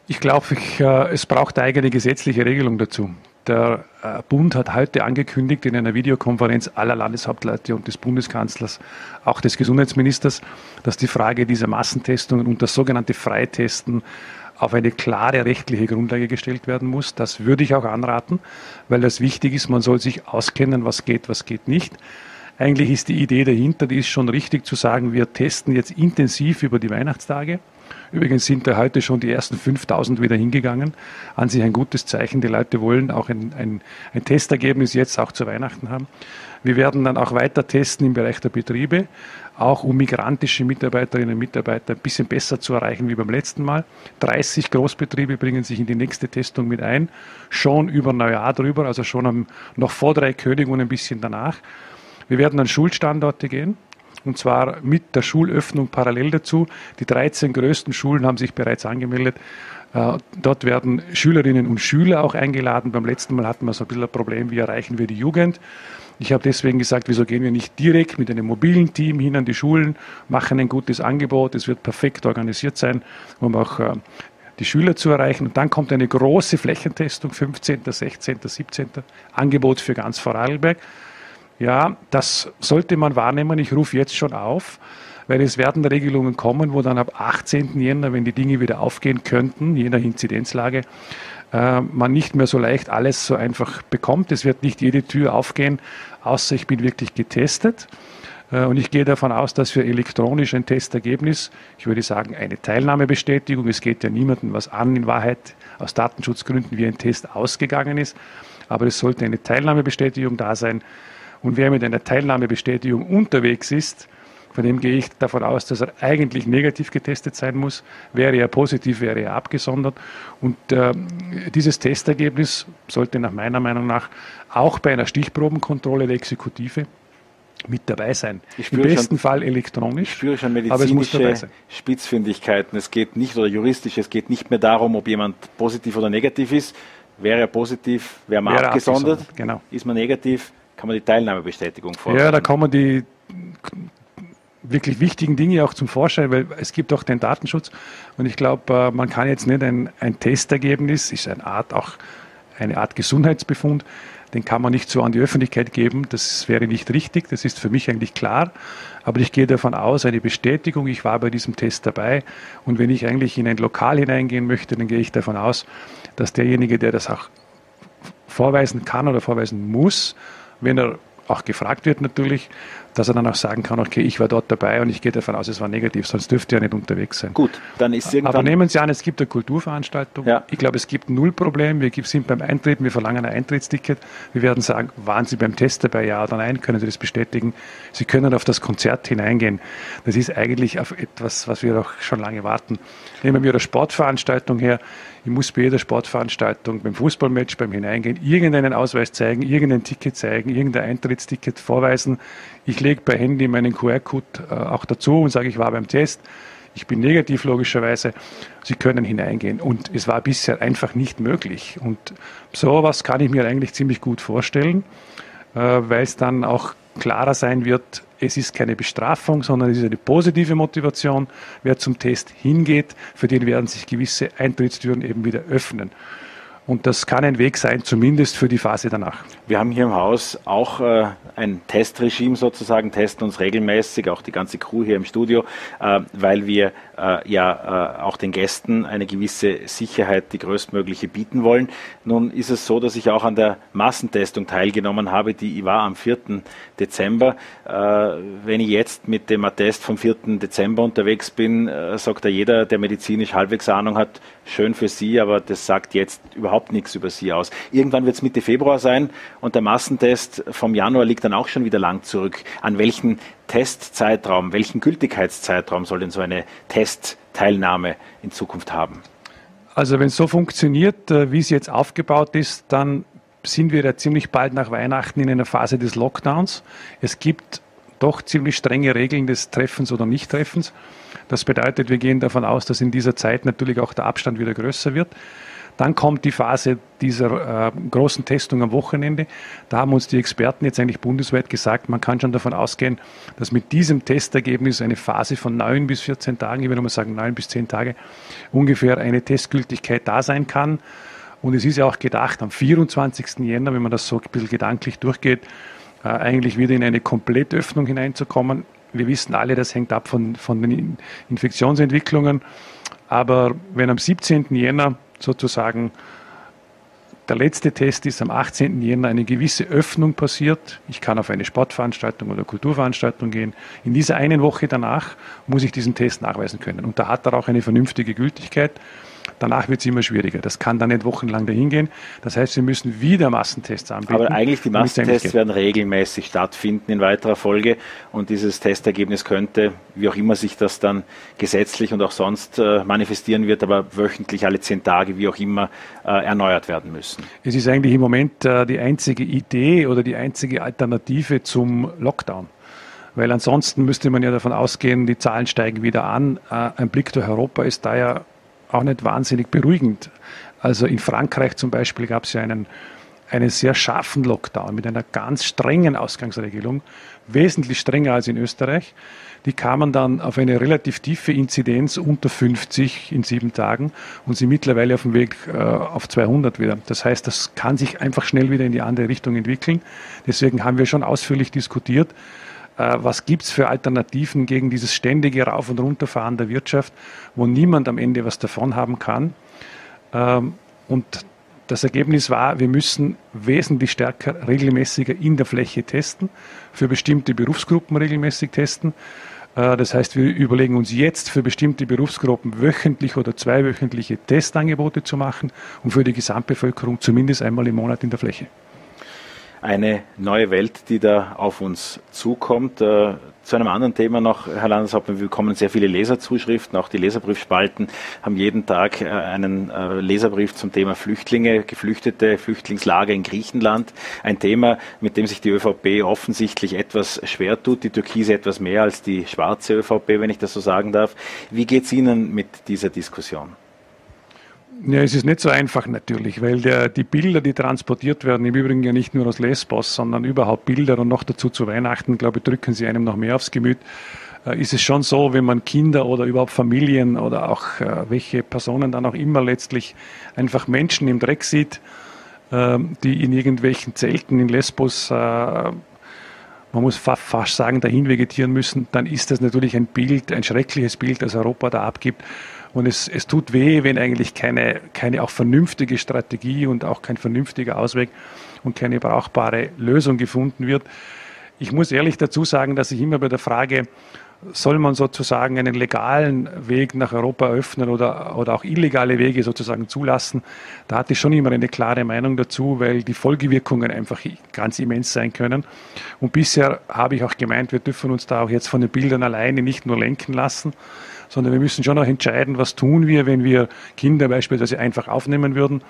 Ich glaube, äh, es braucht eine eigene gesetzliche Regelung dazu. Der äh, Bund hat heute angekündigt in einer Videokonferenz aller Landeshauptleute und des Bundeskanzlers, auch des Gesundheitsministers, dass die Frage dieser Massentestungen und das sogenannte Freitesten auf eine klare rechtliche Grundlage gestellt werden muss. Das würde ich auch anraten, weil das wichtig ist. Man soll sich auskennen, was geht, was geht nicht. Eigentlich ist die Idee dahinter, die ist schon richtig zu sagen, wir testen jetzt intensiv über die Weihnachtstage. Übrigens sind da heute schon die ersten 5000 wieder hingegangen. An sich ein gutes Zeichen. Die Leute wollen auch ein, ein, ein Testergebnis jetzt auch zu Weihnachten haben. Wir werden dann auch weiter testen im Bereich der Betriebe, auch um migrantische Mitarbeiterinnen und Mitarbeiter ein bisschen besser zu erreichen wie beim letzten Mal. 30 Großbetriebe bringen sich in die nächste Testung mit ein, schon über Neujahr drüber, also schon am, noch vor drei Königen und ein bisschen danach. Wir werden an Schulstandorte gehen und zwar mit der Schulöffnung parallel dazu. Die 13 größten Schulen haben sich bereits angemeldet. Äh, dort werden Schülerinnen und Schüler auch eingeladen. Beim letzten Mal hatten wir so ein bisschen ein Problem, wie erreichen wir die Jugend. Ich habe deswegen gesagt, wieso gehen wir nicht direkt mit einem mobilen Team hin an die Schulen, machen ein gutes Angebot, es wird perfekt organisiert sein, um auch äh, die Schüler zu erreichen. Und dann kommt eine große Flächentestung, 15., 16., 17. Angebot für ganz Vorarlberg. Ja, das sollte man wahrnehmen. Ich rufe jetzt schon auf, weil es werden Regelungen kommen, wo dann ab 18. Jänner, wenn die Dinge wieder aufgehen könnten, je nach Inzidenzlage, äh, man nicht mehr so leicht alles so einfach bekommt. Es wird nicht jede Tür aufgehen, außer ich bin wirklich getestet. Äh, und ich gehe davon aus, dass für elektronisch ein Testergebnis, ich würde sagen, eine Teilnahmebestätigung, es geht ja niemandem was an, in Wahrheit aus Datenschutzgründen, wie ein Test ausgegangen ist, aber es sollte eine Teilnahmebestätigung da sein, und wer mit einer Teilnahmebestätigung unterwegs ist, von dem gehe ich davon aus, dass er eigentlich negativ getestet sein muss. Wäre er positiv, wäre er abgesondert. Und äh, dieses Testergebnis sollte nach meiner Meinung nach auch bei einer Stichprobenkontrolle der Exekutive mit dabei sein. Im besten schon, Fall elektronisch. Ich spüre schon medizinische Spitzfindigkeiten. Es geht nicht, oder juristisch, es geht nicht mehr darum, ob jemand positiv oder negativ ist. Wäre er positiv, wäre man wäre abgesondert. abgesondert. Genau. Ist man negativ, kann man die Teilnahmebestätigung vorstellen. Ja, da kommen die wirklich wichtigen Dinge auch zum Vorschein, weil es gibt auch den Datenschutz und ich glaube, äh, man kann jetzt nicht ein, ein Testergebnis, ist eine Art auch eine Art Gesundheitsbefund, den kann man nicht so an die Öffentlichkeit geben. Das wäre nicht richtig. Das ist für mich eigentlich klar. Aber ich gehe davon aus, eine Bestätigung, ich war bei diesem Test dabei. Und wenn ich eigentlich in ein Lokal hineingehen möchte, dann gehe ich davon aus, dass derjenige, der das auch vorweisen kann oder vorweisen muss, wenn er auch gefragt wird natürlich, dass er dann auch sagen kann, okay, ich war dort dabei und ich gehe davon aus, es war negativ, sonst dürfte er nicht unterwegs sein. Gut, dann ist irgendwann... Aber nehmen Sie an, es gibt eine Kulturveranstaltung. Ja. Ich glaube, es gibt null Problem. Wir sind beim Eintreten, wir verlangen ein Eintrittsticket. Wir werden sagen, waren Sie beim Test dabei, ja oder nein? Können Sie das bestätigen? Sie können auf das Konzert hineingehen. Das ist eigentlich auf etwas, was wir doch schon lange warten. Nehmen wir eine Sportveranstaltung her. Ich muss bei jeder Sportveranstaltung, beim Fußballmatch, beim Hineingehen irgendeinen Ausweis zeigen, irgendein Ticket zeigen, irgendein Eintrittsticket vorweisen. Ich lege per Handy meinen QR-Code äh, auch dazu und sage, ich war beim Test. Ich bin negativ logischerweise. Sie können hineingehen. Und es war bisher einfach nicht möglich. Und sowas kann ich mir eigentlich ziemlich gut vorstellen, äh, weil es dann auch klarer sein wird, es ist keine Bestrafung, sondern es ist eine positive Motivation. Wer zum Test hingeht, für den werden sich gewisse Eintrittstüren eben wieder öffnen. Und das kann ein Weg sein, zumindest für die Phase danach. Wir haben hier im Haus auch äh, ein Testregime sozusagen, testen uns regelmäßig, auch die ganze Crew hier im Studio, äh, weil wir äh, ja äh, auch den Gästen eine gewisse Sicherheit, die größtmögliche bieten wollen. Nun ist es so, dass ich auch an der Massentestung teilgenommen habe, die war am 4. Dezember. Äh, wenn ich jetzt mit dem Attest vom 4. Dezember unterwegs bin, äh, sagt da jeder, der medizinisch halbwegs Ahnung hat, schön für Sie, aber das sagt jetzt überhaupt nichts über Sie aus. Irgendwann wird es Mitte Februar sein und der Massentest vom Januar liegt dann auch schon wieder lang zurück. An welchen Testzeitraum, welchen Gültigkeitszeitraum soll denn so eine Testteilnahme in Zukunft haben? Also wenn es so funktioniert, äh, wie es jetzt aufgebaut ist, dann sind wir ja ziemlich bald nach Weihnachten in einer Phase des Lockdowns. Es gibt doch ziemlich strenge Regeln des Treffens oder Nichttreffens. Das bedeutet, wir gehen davon aus, dass in dieser Zeit natürlich auch der Abstand wieder größer wird. Dann kommt die Phase dieser äh, großen Testung am Wochenende. Da haben uns die Experten jetzt eigentlich bundesweit gesagt, man kann schon davon ausgehen, dass mit diesem Testergebnis eine Phase von neun bis 14 Tagen, ich würde mal sagen neun bis zehn Tage, ungefähr eine Testgültigkeit da sein kann. Und es ist ja auch gedacht, am 24. Jänner, wenn man das so ein bisschen gedanklich durchgeht, äh, eigentlich wieder in eine Komplettöffnung hineinzukommen. Wir wissen alle, das hängt ab von, von den Infektionsentwicklungen. Aber wenn am 17. Jänner sozusagen der letzte Test ist am 18. Jänner eine gewisse Öffnung passiert. Ich kann auf eine Sportveranstaltung oder Kulturveranstaltung gehen. In dieser einen Woche danach muss ich diesen Test nachweisen können. Und da hat er auch eine vernünftige Gültigkeit. Danach wird es immer schwieriger. Das kann dann nicht wochenlang dahin gehen. Das heißt, wir müssen wieder Massentests anbieten. Aber eigentlich die Massentests werden regelmäßig stattfinden in weiterer Folge und dieses Testergebnis könnte, wie auch immer sich das dann gesetzlich und auch sonst äh, manifestieren wird, aber wöchentlich alle zehn Tage, wie auch immer, äh, erneuert werden müssen. Es ist eigentlich im Moment äh, die einzige Idee oder die einzige Alternative zum Lockdown weil ansonsten müsste man ja davon ausgehen, die Zahlen steigen wieder an. Äh, ein Blick durch Europa ist da ja auch nicht wahnsinnig beruhigend. Also in Frankreich zum Beispiel gab es ja einen, einen sehr scharfen Lockdown mit einer ganz strengen Ausgangsregelung, wesentlich strenger als in Österreich. Die kamen dann auf eine relativ tiefe Inzidenz unter 50 in sieben Tagen und sind mittlerweile auf dem Weg äh, auf 200 wieder. Das heißt, das kann sich einfach schnell wieder in die andere Richtung entwickeln. Deswegen haben wir schon ausführlich diskutiert, was gibt es für Alternativen gegen dieses ständige Rauf- und Runterfahren der Wirtschaft, wo niemand am Ende was davon haben kann. Ähm, und das Ergebnis war, wir müssen wesentlich stärker, regelmäßiger in der Fläche testen, für bestimmte Berufsgruppen regelmäßig testen. Äh, das heißt, wir überlegen uns jetzt für bestimmte Berufsgruppen wöchentlich oder zweiwöchentliche Testangebote zu machen und für die Gesamtbevölkerung zumindest einmal im Monat in der Fläche eine neue Welt, die da auf uns zukommt. Äh, zu einem anderen Thema noch, Herr Landeshauptmann, wir bekommen sehr viele Leserzuschriften, auch die Leserbriefspalten haben jeden Tag äh, einen äh, Leserbrief zum Thema Flüchtlinge, geflüchtete Flüchtlingslager in Griechenland. Ein Thema, mit dem sich die ÖVP offensichtlich etwas schwer tut, die Türkise etwas mehr als die schwarze ÖVP, wenn ich das so sagen darf. Wie geht es Ihnen mit dieser Diskussion? Ja, es ist nicht so einfach natürlich, weil der, die Bilder, die transportiert werden, im Übrigen ja nicht nur aus Lesbos, sondern überhaupt Bilder und noch dazu zu Weihnachten, glaube ich, drücken sie einem noch mehr aufs Gemüt. Äh, ist es schon so, wenn man Kinder oder überhaupt Familien oder auch äh, welche Personen dann auch immer letztlich einfach Menschen im Dreck sieht, äh, die in irgendwelchen Zelten in Lesbos, äh, man muss fa fast sagen, dahin vegetieren müssen, dann ist das natürlich ein Bild, ein schreckliches Bild, das Europa da abgibt. Und es, es tut weh, wenn eigentlich keine, keine auch vernünftige Strategie und auch kein vernünftiger Ausweg und keine brauchbare Lösung gefunden wird. Ich muss ehrlich dazu sagen, dass ich immer bei der Frage, soll man sozusagen einen legalen Weg nach Europa öffnen oder, oder auch illegale Wege sozusagen zulassen, da hatte ich schon immer eine klare Meinung dazu, weil die Folgewirkungen einfach ganz immens sein können. Und bisher habe ich auch gemeint, wir dürfen uns da auch jetzt von den Bildern alleine nicht nur lenken lassen, sondern wir müssen schon auch entscheiden, was tun wir, wenn wir Kinder beispielsweise einfach aufnehmen würden.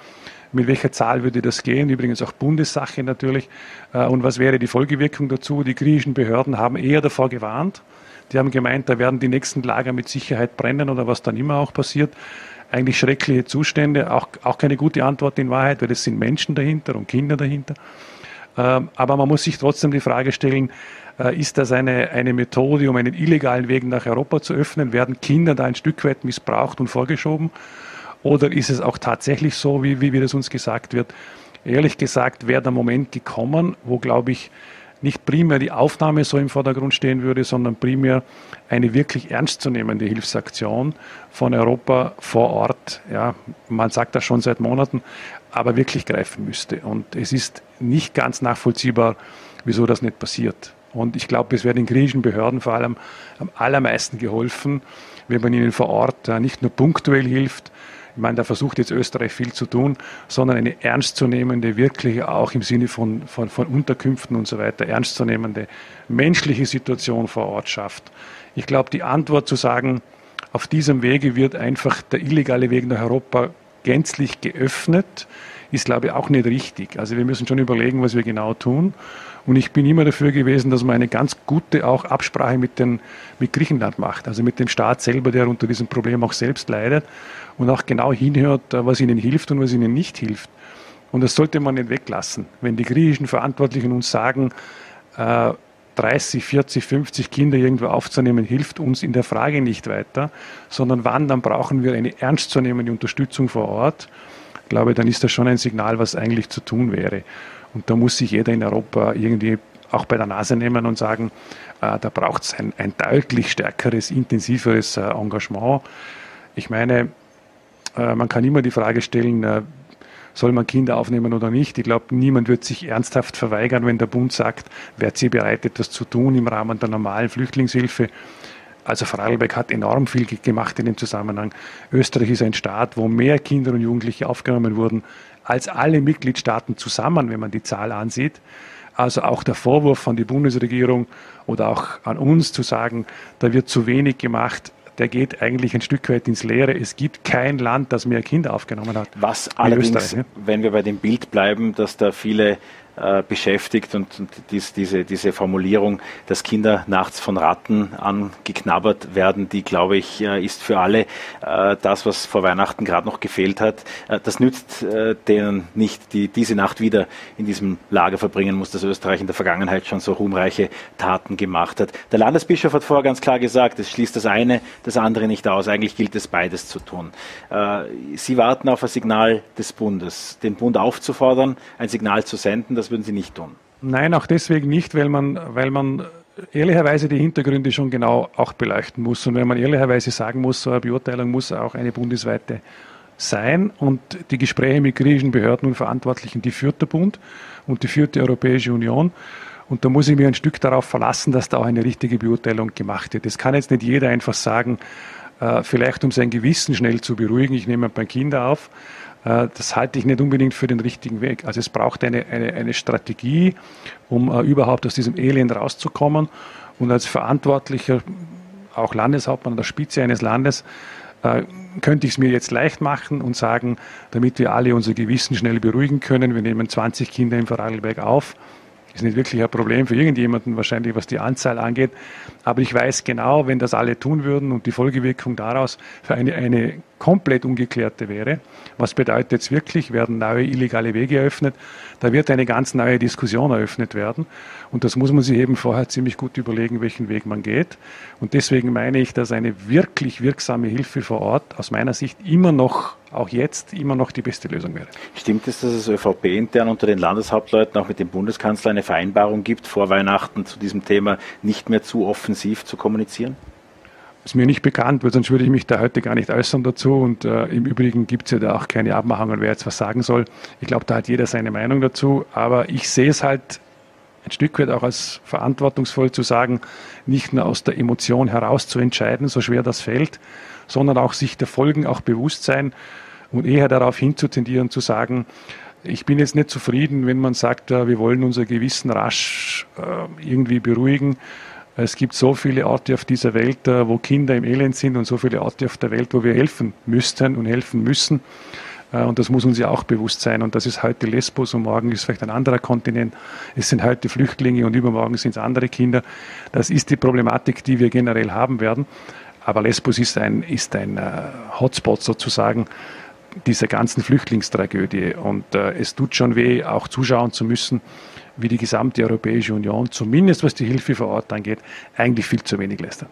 Mit welcher Zahl würde das gehen? Übrigens auch Bundessache natürlich. Äh, und was wäre die Folgewirkung dazu? Die griechischen Behörden haben eher davor gewarnt. Die haben gemeint, da werden die nächsten Lager mit Sicherheit brennen oder was dann immer auch passiert. Eigentlich schreckliche Zustände, auch, auch keine gute Antwort in Wahrheit, weil es sind Menschen dahinter und Kinder dahinter. Ähm, aber man muss sich trotzdem die Frage stellen, ist das eine, eine Methode, um einen illegalen Weg nach Europa zu öffnen? Werden Kinder da ein Stück weit missbraucht und vorgeschoben? Oder ist es auch tatsächlich so, wie, wie, wie das uns gesagt wird? Ehrlich gesagt wäre der Moment gekommen, wo, glaube ich, nicht primär die Aufnahme so im Vordergrund stehen würde, sondern primär eine wirklich ernstzunehmende Hilfsaktion von Europa vor Ort. Ja, man sagt das schon seit Monaten, aber wirklich greifen müsste. Und es ist nicht ganz nachvollziehbar, wieso das nicht passiert. Und ich glaube, es wäre den griechischen Behörden vor allem am allermeisten geholfen, wenn man ihnen vor Ort nicht nur punktuell hilft, ich meine, da versucht jetzt Österreich viel zu tun, sondern eine ernstzunehmende, wirklich auch im Sinne von, von, von Unterkünften und so weiter, ernstzunehmende menschliche Situation vor Ort schafft. Ich glaube, die Antwort zu sagen, auf diesem Wege wird einfach der illegale Weg nach Europa gänzlich geöffnet, ist, glaube ich, auch nicht richtig. Also wir müssen schon überlegen, was wir genau tun. Und ich bin immer dafür gewesen, dass man eine ganz gute auch Absprache mit, den, mit Griechenland macht, also mit dem Staat selber, der unter diesem Problem auch selbst leidet und auch genau hinhört, was ihnen hilft und was ihnen nicht hilft. Und das sollte man nicht weglassen. Wenn die griechischen Verantwortlichen uns sagen, 30, 40, 50 Kinder irgendwo aufzunehmen, hilft uns in der Frage nicht weiter, sondern wann, dann brauchen wir eine ernstzunehmende Unterstützung vor Ort. Ich glaube, dann ist das schon ein Signal, was eigentlich zu tun wäre. Und da muss sich jeder in Europa irgendwie auch bei der Nase nehmen und sagen, äh, da braucht es ein, ein, deutlich stärkeres, intensiveres äh, Engagement. Ich meine, äh, man kann immer die Frage stellen, soll man Kinder aufnehmen oder nicht. Ich glaube, niemand wird sich ernsthaft verweigern, wenn der Bund sagt, wer sie bereit, etwas zu tun im Rahmen der normalen Flüchtlingshilfe. Also Vorarlberg hat enorm viel gemacht in dem Zusammenhang. Österreich ist ein Staat, wo mehr Kinder und Jugendliche aufgenommen wurden als alle Mitgliedstaaten zusammen, wenn man die Zahl ansieht. Also auch der Vorwurf von der Bundesregierung oder auch an uns zu sagen, da wird zu wenig gemacht, der geht eigentlich ein Stück weit ins Leere. Es gibt kein Land, das mehr Kinder aufgenommen hat. Was allerdings, wenn wir bei dem Bild bleiben, dass da viele äh, beschäftigt und, und dies, diese, diese Formulierung, dass Kinder nachts von Ratten angeknabbert werden, die, glaube ich, äh, ist für alle äh, das, was vor Weihnachten gerade noch gefehlt hat. Das nützt denen nicht, die diese Nacht wieder in diesem Lager verbringen muss, dass Österreich in der Vergangenheit schon so ruhmreiche Taten gemacht hat. Der Landesbischof hat vorher ganz klar gesagt, es schließt das eine, das andere nicht aus. Eigentlich gilt es beides zu tun. Sie warten auf ein Signal des Bundes, den Bund aufzufordern, ein Signal zu senden, dass das würden Sie nicht tun. Nein, auch deswegen nicht, weil man, weil man ehrlicherweise die Hintergründe schon genau auch beleuchten muss. Und wenn man ehrlicherweise sagen muss, so eine Beurteilung muss auch eine bundesweite sein. Und die Gespräche mit griechischen Behörden und Verantwortlichen, die führt der Bund und die führt die Europäische Union. Und da muss ich mir ein Stück darauf verlassen, dass da auch eine richtige Beurteilung gemacht wird. Das kann jetzt nicht jeder einfach sagen, äh, vielleicht um sein Gewissen schnell zu beruhigen, ich nehme ein Kinder auf, das halte ich nicht unbedingt für den richtigen Weg. Also es braucht eine, eine, eine Strategie, um uh, überhaupt aus diesem Elend rauszukommen. Und als Verantwortlicher, auch Landeshauptmann an der Spitze eines Landes, uh, könnte ich es mir jetzt leicht machen und sagen, damit wir alle unser Gewissen schnell beruhigen können, wir nehmen 20 Kinder im Vorarlberg auf ist nicht wirklich ein Problem für irgendjemanden wahrscheinlich, was die Anzahl angeht. Aber ich weiß genau, wenn das alle tun würden und die Folgewirkung daraus für eine, eine komplett ungeklärte wäre, was bedeutet jetzt wirklich, werden neue illegale Wege eröffnet, da wird eine ganz neue Diskussion eröffnet werden. Und das muss man sich eben vorher ziemlich gut überlegen, welchen Weg man geht. Und deswegen meine ich, dass eine wirklich wirksame Hilfe vor Ort aus meiner Sicht immer noch, auch jetzt, immer noch die beste Lösung wäre. Stimmt es, dass es ÖVP intern unter den Landeshauptleuten auch mit dem Bundeskanzler eine Vereinbarung gibt, vor Weihnachten zu diesem Thema nicht mehr zu offensiv zu kommunizieren? Ist mir nicht bekannt, weil sonst würde ich mich da heute gar nicht äußern dazu. Und äh, im Übrigen gibt es ja da auch keine Abmachungen, wer jetzt was sagen soll. Ich glaube, da hat jeder seine Meinung dazu. Aber ich sehe es halt ein Stück weit auch als verantwortungsvoll zu sagen, nicht nur aus der Emotion heraus zu entscheiden, so schwer das fällt, sondern auch sich der Folgen auch bewusst sein und eher darauf hinzutendieren, zu sagen, ich bin jetzt nicht zufrieden, wenn man sagt, wir wollen unser Gewissen rasch äh, irgendwie beruhigen es gibt so viele Orte auf dieser Welt, äh, wo Kinder im Elend sind und so viele Orte auf der Welt, wo wir helfen müssten und helfen müssen. Äh, und das muss uns ja auch bewusst sein. Und das ist heute Lesbos und morgen ist vielleicht ein anderer Kontinent. Es sind heute Flüchtlinge und übermorgen sind es andere Kinder. Das ist die Problematik, die wir generell haben werden. Aber Lesbos ist ein, ist ein äh, Hotspot sozusagen dieser ganzen Flüchtlingstragödie. Und es tut schon weh, auch zuschauen zu müssen, wie die gesamte Europäische Union, zumindest was die Hilfe vor Ort angeht, eigentlich viel zu wenig leistet.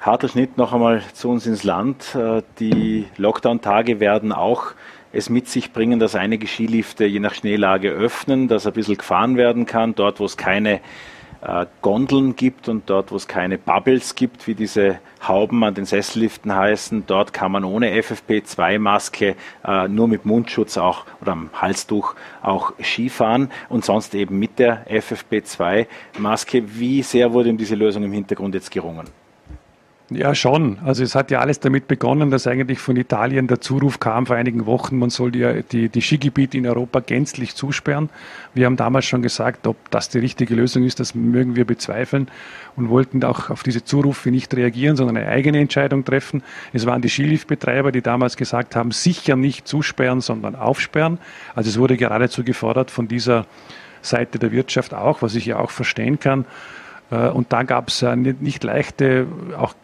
Harter Schnitt noch einmal zu uns ins Land. Äh, die Lockdown-Tage werden auch es mit sich bringen, dass einige Skilifte je nach Schneelage öffnen, dass ein bisschen gefahren werden kann, dort wo es keine äh, Gondeln gibt und dort, wo es keine Bubbles gibt, wie diese Hauben an den Sesselliften heißen, dort kann man ohne FFP2-Maske äh, nur mit Mundschutz auch oder am Halstuch auch Skifahren und sonst eben mit der FFP2-Maske. Wie sehr wurde um diese Lösung im Hintergrund jetzt gerungen? Ja, schon. Also es hat ja alles damit begonnen, dass eigentlich von Italien der Zuruf kam vor einigen Wochen, man soll die, die, die Skigebiete in Europa gänzlich zusperren. Wir haben damals schon gesagt, ob das die richtige Lösung ist, das mögen wir bezweifeln und wollten auch auf diese Zurufe nicht reagieren, sondern eine eigene Entscheidung treffen. Es waren die Skiliftbetreiber, die damals gesagt haben, sicher nicht zusperren, sondern aufsperren. Also es wurde geradezu gefordert von dieser Seite der Wirtschaft auch, was ich ja auch verstehen kann. Äh, und da gab es nicht leichte auch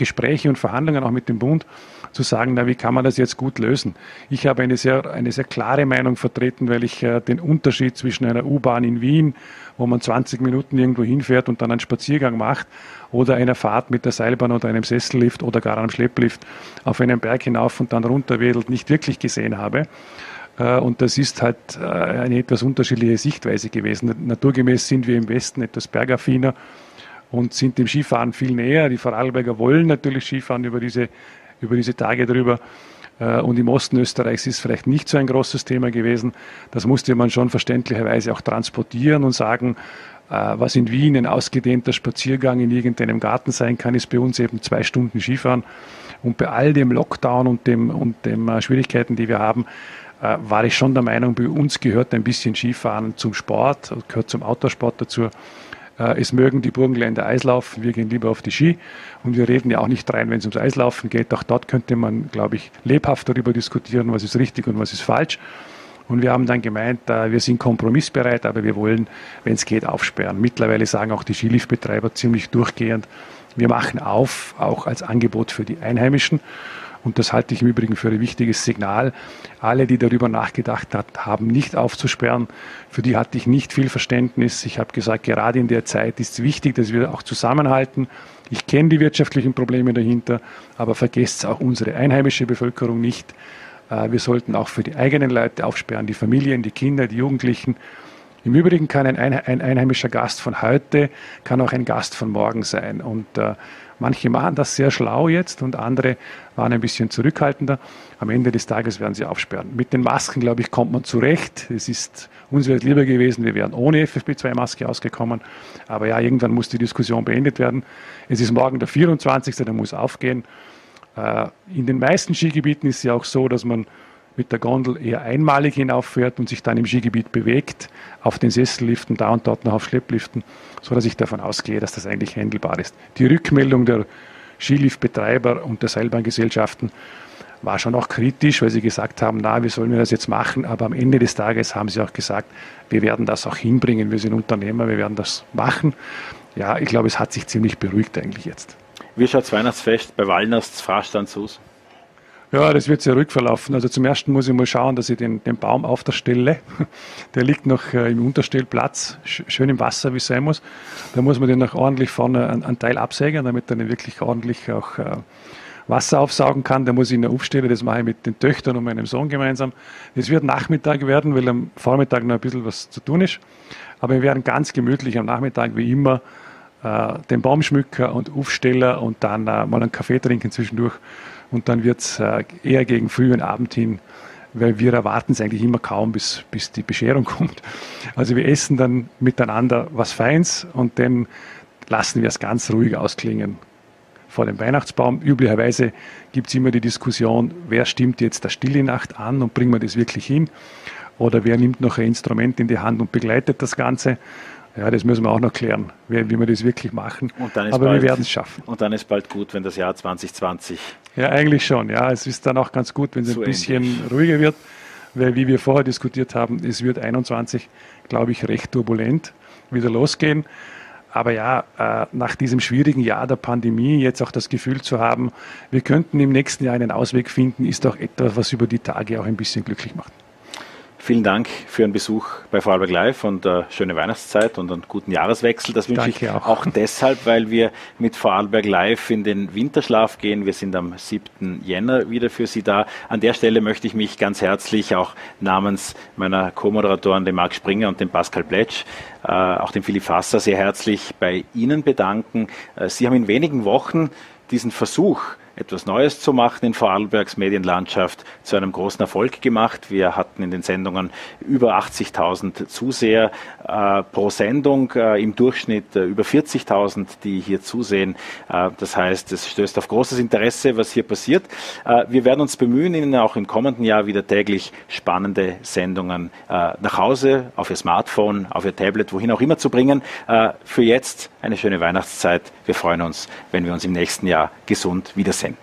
Gespräche und Verhandlungen auch mit dem Bund, zu sagen, na, wie kann man das jetzt gut lösen? Ich habe eine sehr, eine sehr klare Meinung vertreten, weil ich äh, den Unterschied zwischen einer U-Bahn in Wien, wo man 20 Minuten irgendwo hinfährt und dann einen Spaziergang macht, oder einer Fahrt mit der Seilbahn oder einem Sessellift oder gar einem Schlepplift auf einen Berg hinauf und dann runterwedelt, nicht wirklich gesehen habe. Äh, und das ist halt äh, eine etwas unterschiedliche Sichtweise gewesen. Naturgemäß sind wir im Westen etwas bergaffiner und sind dem Skifahren viel näher. Die Vorarlberger wollen natürlich Skifahren über diese, über diese Tage drüber. Äh, und im Osten Österreichs ist vielleicht nicht so ein großes Thema gewesen. Das musste man schon verständlicherweise auch transportieren und sagen, was in Wien ein ausgedehnter Spaziergang in irgendeinem Garten sein kann, ist bei uns eben zwei Stunden Skifahren. Und bei all dem Lockdown und dem, und dem Schwierigkeiten, die wir haben, äh, war ich schon der Meinung, bei uns gehört ein bisschen Skifahren zum Sport, gehört zum Autosport dazu. Äh, es mögen die Burgenländer Eislaufen, wir gehen lieber auf die Ski und wir reden ja auch nicht rein, wenn es ums Eislaufen geht. Auch dort könnte man, glaube ich, lebhaft darüber diskutieren, was ist richtig und was ist falsch. Und wir haben dann gemeint, äh, wir sind kompromissbereit, aber wir wollen, wenn es geht, aufsperren. Mittlerweile sagen auch die Skiliftbetreiber ziemlich durchgehend, wir machen auf, auch als Angebot für die Einheimischen. Und das halte ich im Übrigen für ein wichtiges Signal. Alle, die darüber nachgedacht haben, nicht aufzusperren, für die hatte ich nicht viel Verständnis. Ich habe gesagt, gerade in der Zeit ist es wichtig, dass wir auch zusammenhalten. Ich kenne die wirtschaftlichen Probleme dahinter, aber vergesst auch unsere einheimische Bevölkerung nicht. Äh, wir sollten auch für die eigenen Leute aufsperren, die Familien, die Kinder, die Jugendlichen. Im Übrigen kann ein, einheimischer Gast von heute, kann auch ein Gast von morgen sein. Und äh, Manche machen das sehr schlau jetzt und andere waren ein bisschen zurückhaltender. Am Ende des Tages werden sie aufsperren. Mit den Masken, glaube ich, kommt man zurecht. Es ist uns wäre lieber gewesen, wir wären ohne FFP2-Maske ausgekommen. Aber ja, irgendwann muss die Diskussion beendet werden. Es ist morgen der 24., der muss aufgehen. Äh, in den meisten Skigebieten ist es ja auch so, dass man mit der Gondel eher einmalig hinauffährt und sich dann im Skigebiet bewegt, auf den Sesselliften, da und dort noch auf Schleppliften, so dass ich davon ausgehe, dass das eigentlich handelbar ist. Die Rückmeldung der Skiliftbetreiber und der Seilbahngesellschaften war schon auch kritisch, weil sie gesagt haben, na, wie sollen wir das jetzt machen? Aber am Ende des Tages haben sie auch gesagt, wir werden das auch hinbringen, wir sind Unternehmer, wir werden das machen. Ja, ich glaube, es hat sich ziemlich beruhigt eigentlich jetzt. Wie schaut das Weihnachtsfest bei Wallners Fahrstand aus? Ja, das wird sehr rückverlaufen. Also zum ersten muss ich mal schauen, dass ich den, den Baum auf der Stelle, der liegt noch äh, im Unterstellplatz, schön im Wasser, wie es sein muss. Da muss man den noch ordentlich vorne einen Teil absägen, damit er dann wirklich ordentlich auch äh, Wasser aufsaugen kann. Da muss ich ihn aufstellen, das mache ich mit den Töchtern und meinem Sohn gemeinsam. Es wird Nachmittag werden, weil am Vormittag noch ein bisschen was zu tun ist. Aber wir werden ganz gemütlich am Nachmittag wie immer äh, den Baumschmücker und Aufsteller und dann mal einen Kaffee trinken zwischendurch und dann wird es äh, eher gegen früh und Abend hin, weil wir erwarten es eigentlich immer kaum, bis, bis die Bescherung kommt. Also wir essen dann miteinander was Feins und dann lassen wir es ganz ruhig ausklingen vor dem Weihnachtsbaum. Üblicherweise gibt es immer die Diskussion, wer stimmt jetzt der Stille Nacht an und bringen wir das wirklich hin? Oder wer nimmt noch ein Instrument in die Hand und begleitet das Ganze? Ja, das müssen wir auch noch klären, wie, wie wir das wirklich machen. Aber bald, wir werden es schaffen. Und dann ist bald gut, wenn das Jahr 2020. Ja, eigentlich schon. Ja, es ist dann auch ganz gut, wenn es so ein bisschen ähnlich. ruhiger wird, weil wie wir vorher diskutiert haben, es wird 21, glaube ich, recht turbulent wieder losgehen. Aber ja, äh, nach diesem schwierigen Jahr der Pandemie jetzt auch das Gefühl zu haben, wir könnten im nächsten Jahr einen Ausweg finden, ist auch etwas, was über die Tage auch ein bisschen glücklich macht. Vielen Dank für Ihren Besuch bei Vorarlberg Live und äh, schöne Weihnachtszeit und einen guten Jahreswechsel. Das wünsche Danke ich auch. auch deshalb, weil wir mit Vorarlberg Live in den Winterschlaf gehen. Wir sind am 7. Jänner wieder für Sie da. An der Stelle möchte ich mich ganz herzlich auch namens meiner Co-Moderatoren, dem Marc Springer und dem Pascal Pletsch, äh, auch dem Philipp Fasser, sehr herzlich bei Ihnen bedanken. Äh, Sie haben in wenigen Wochen diesen Versuch, etwas Neues zu machen in Vorarlbergs Medienlandschaft zu einem großen Erfolg gemacht. Wir hatten in den Sendungen über 80.000 Zuseher äh, pro Sendung, äh, im Durchschnitt äh, über 40.000, die hier zusehen. Äh, das heißt, es stößt auf großes Interesse, was hier passiert. Äh, wir werden uns bemühen, Ihnen auch im kommenden Jahr wieder täglich spannende Sendungen äh, nach Hause, auf Ihr Smartphone, auf Ihr Tablet, wohin auch immer zu bringen. für jetzt eine schöne Weihnachtszeit. Wir freuen uns, wenn wir uns im nächsten Jahr gesund wiedersehen.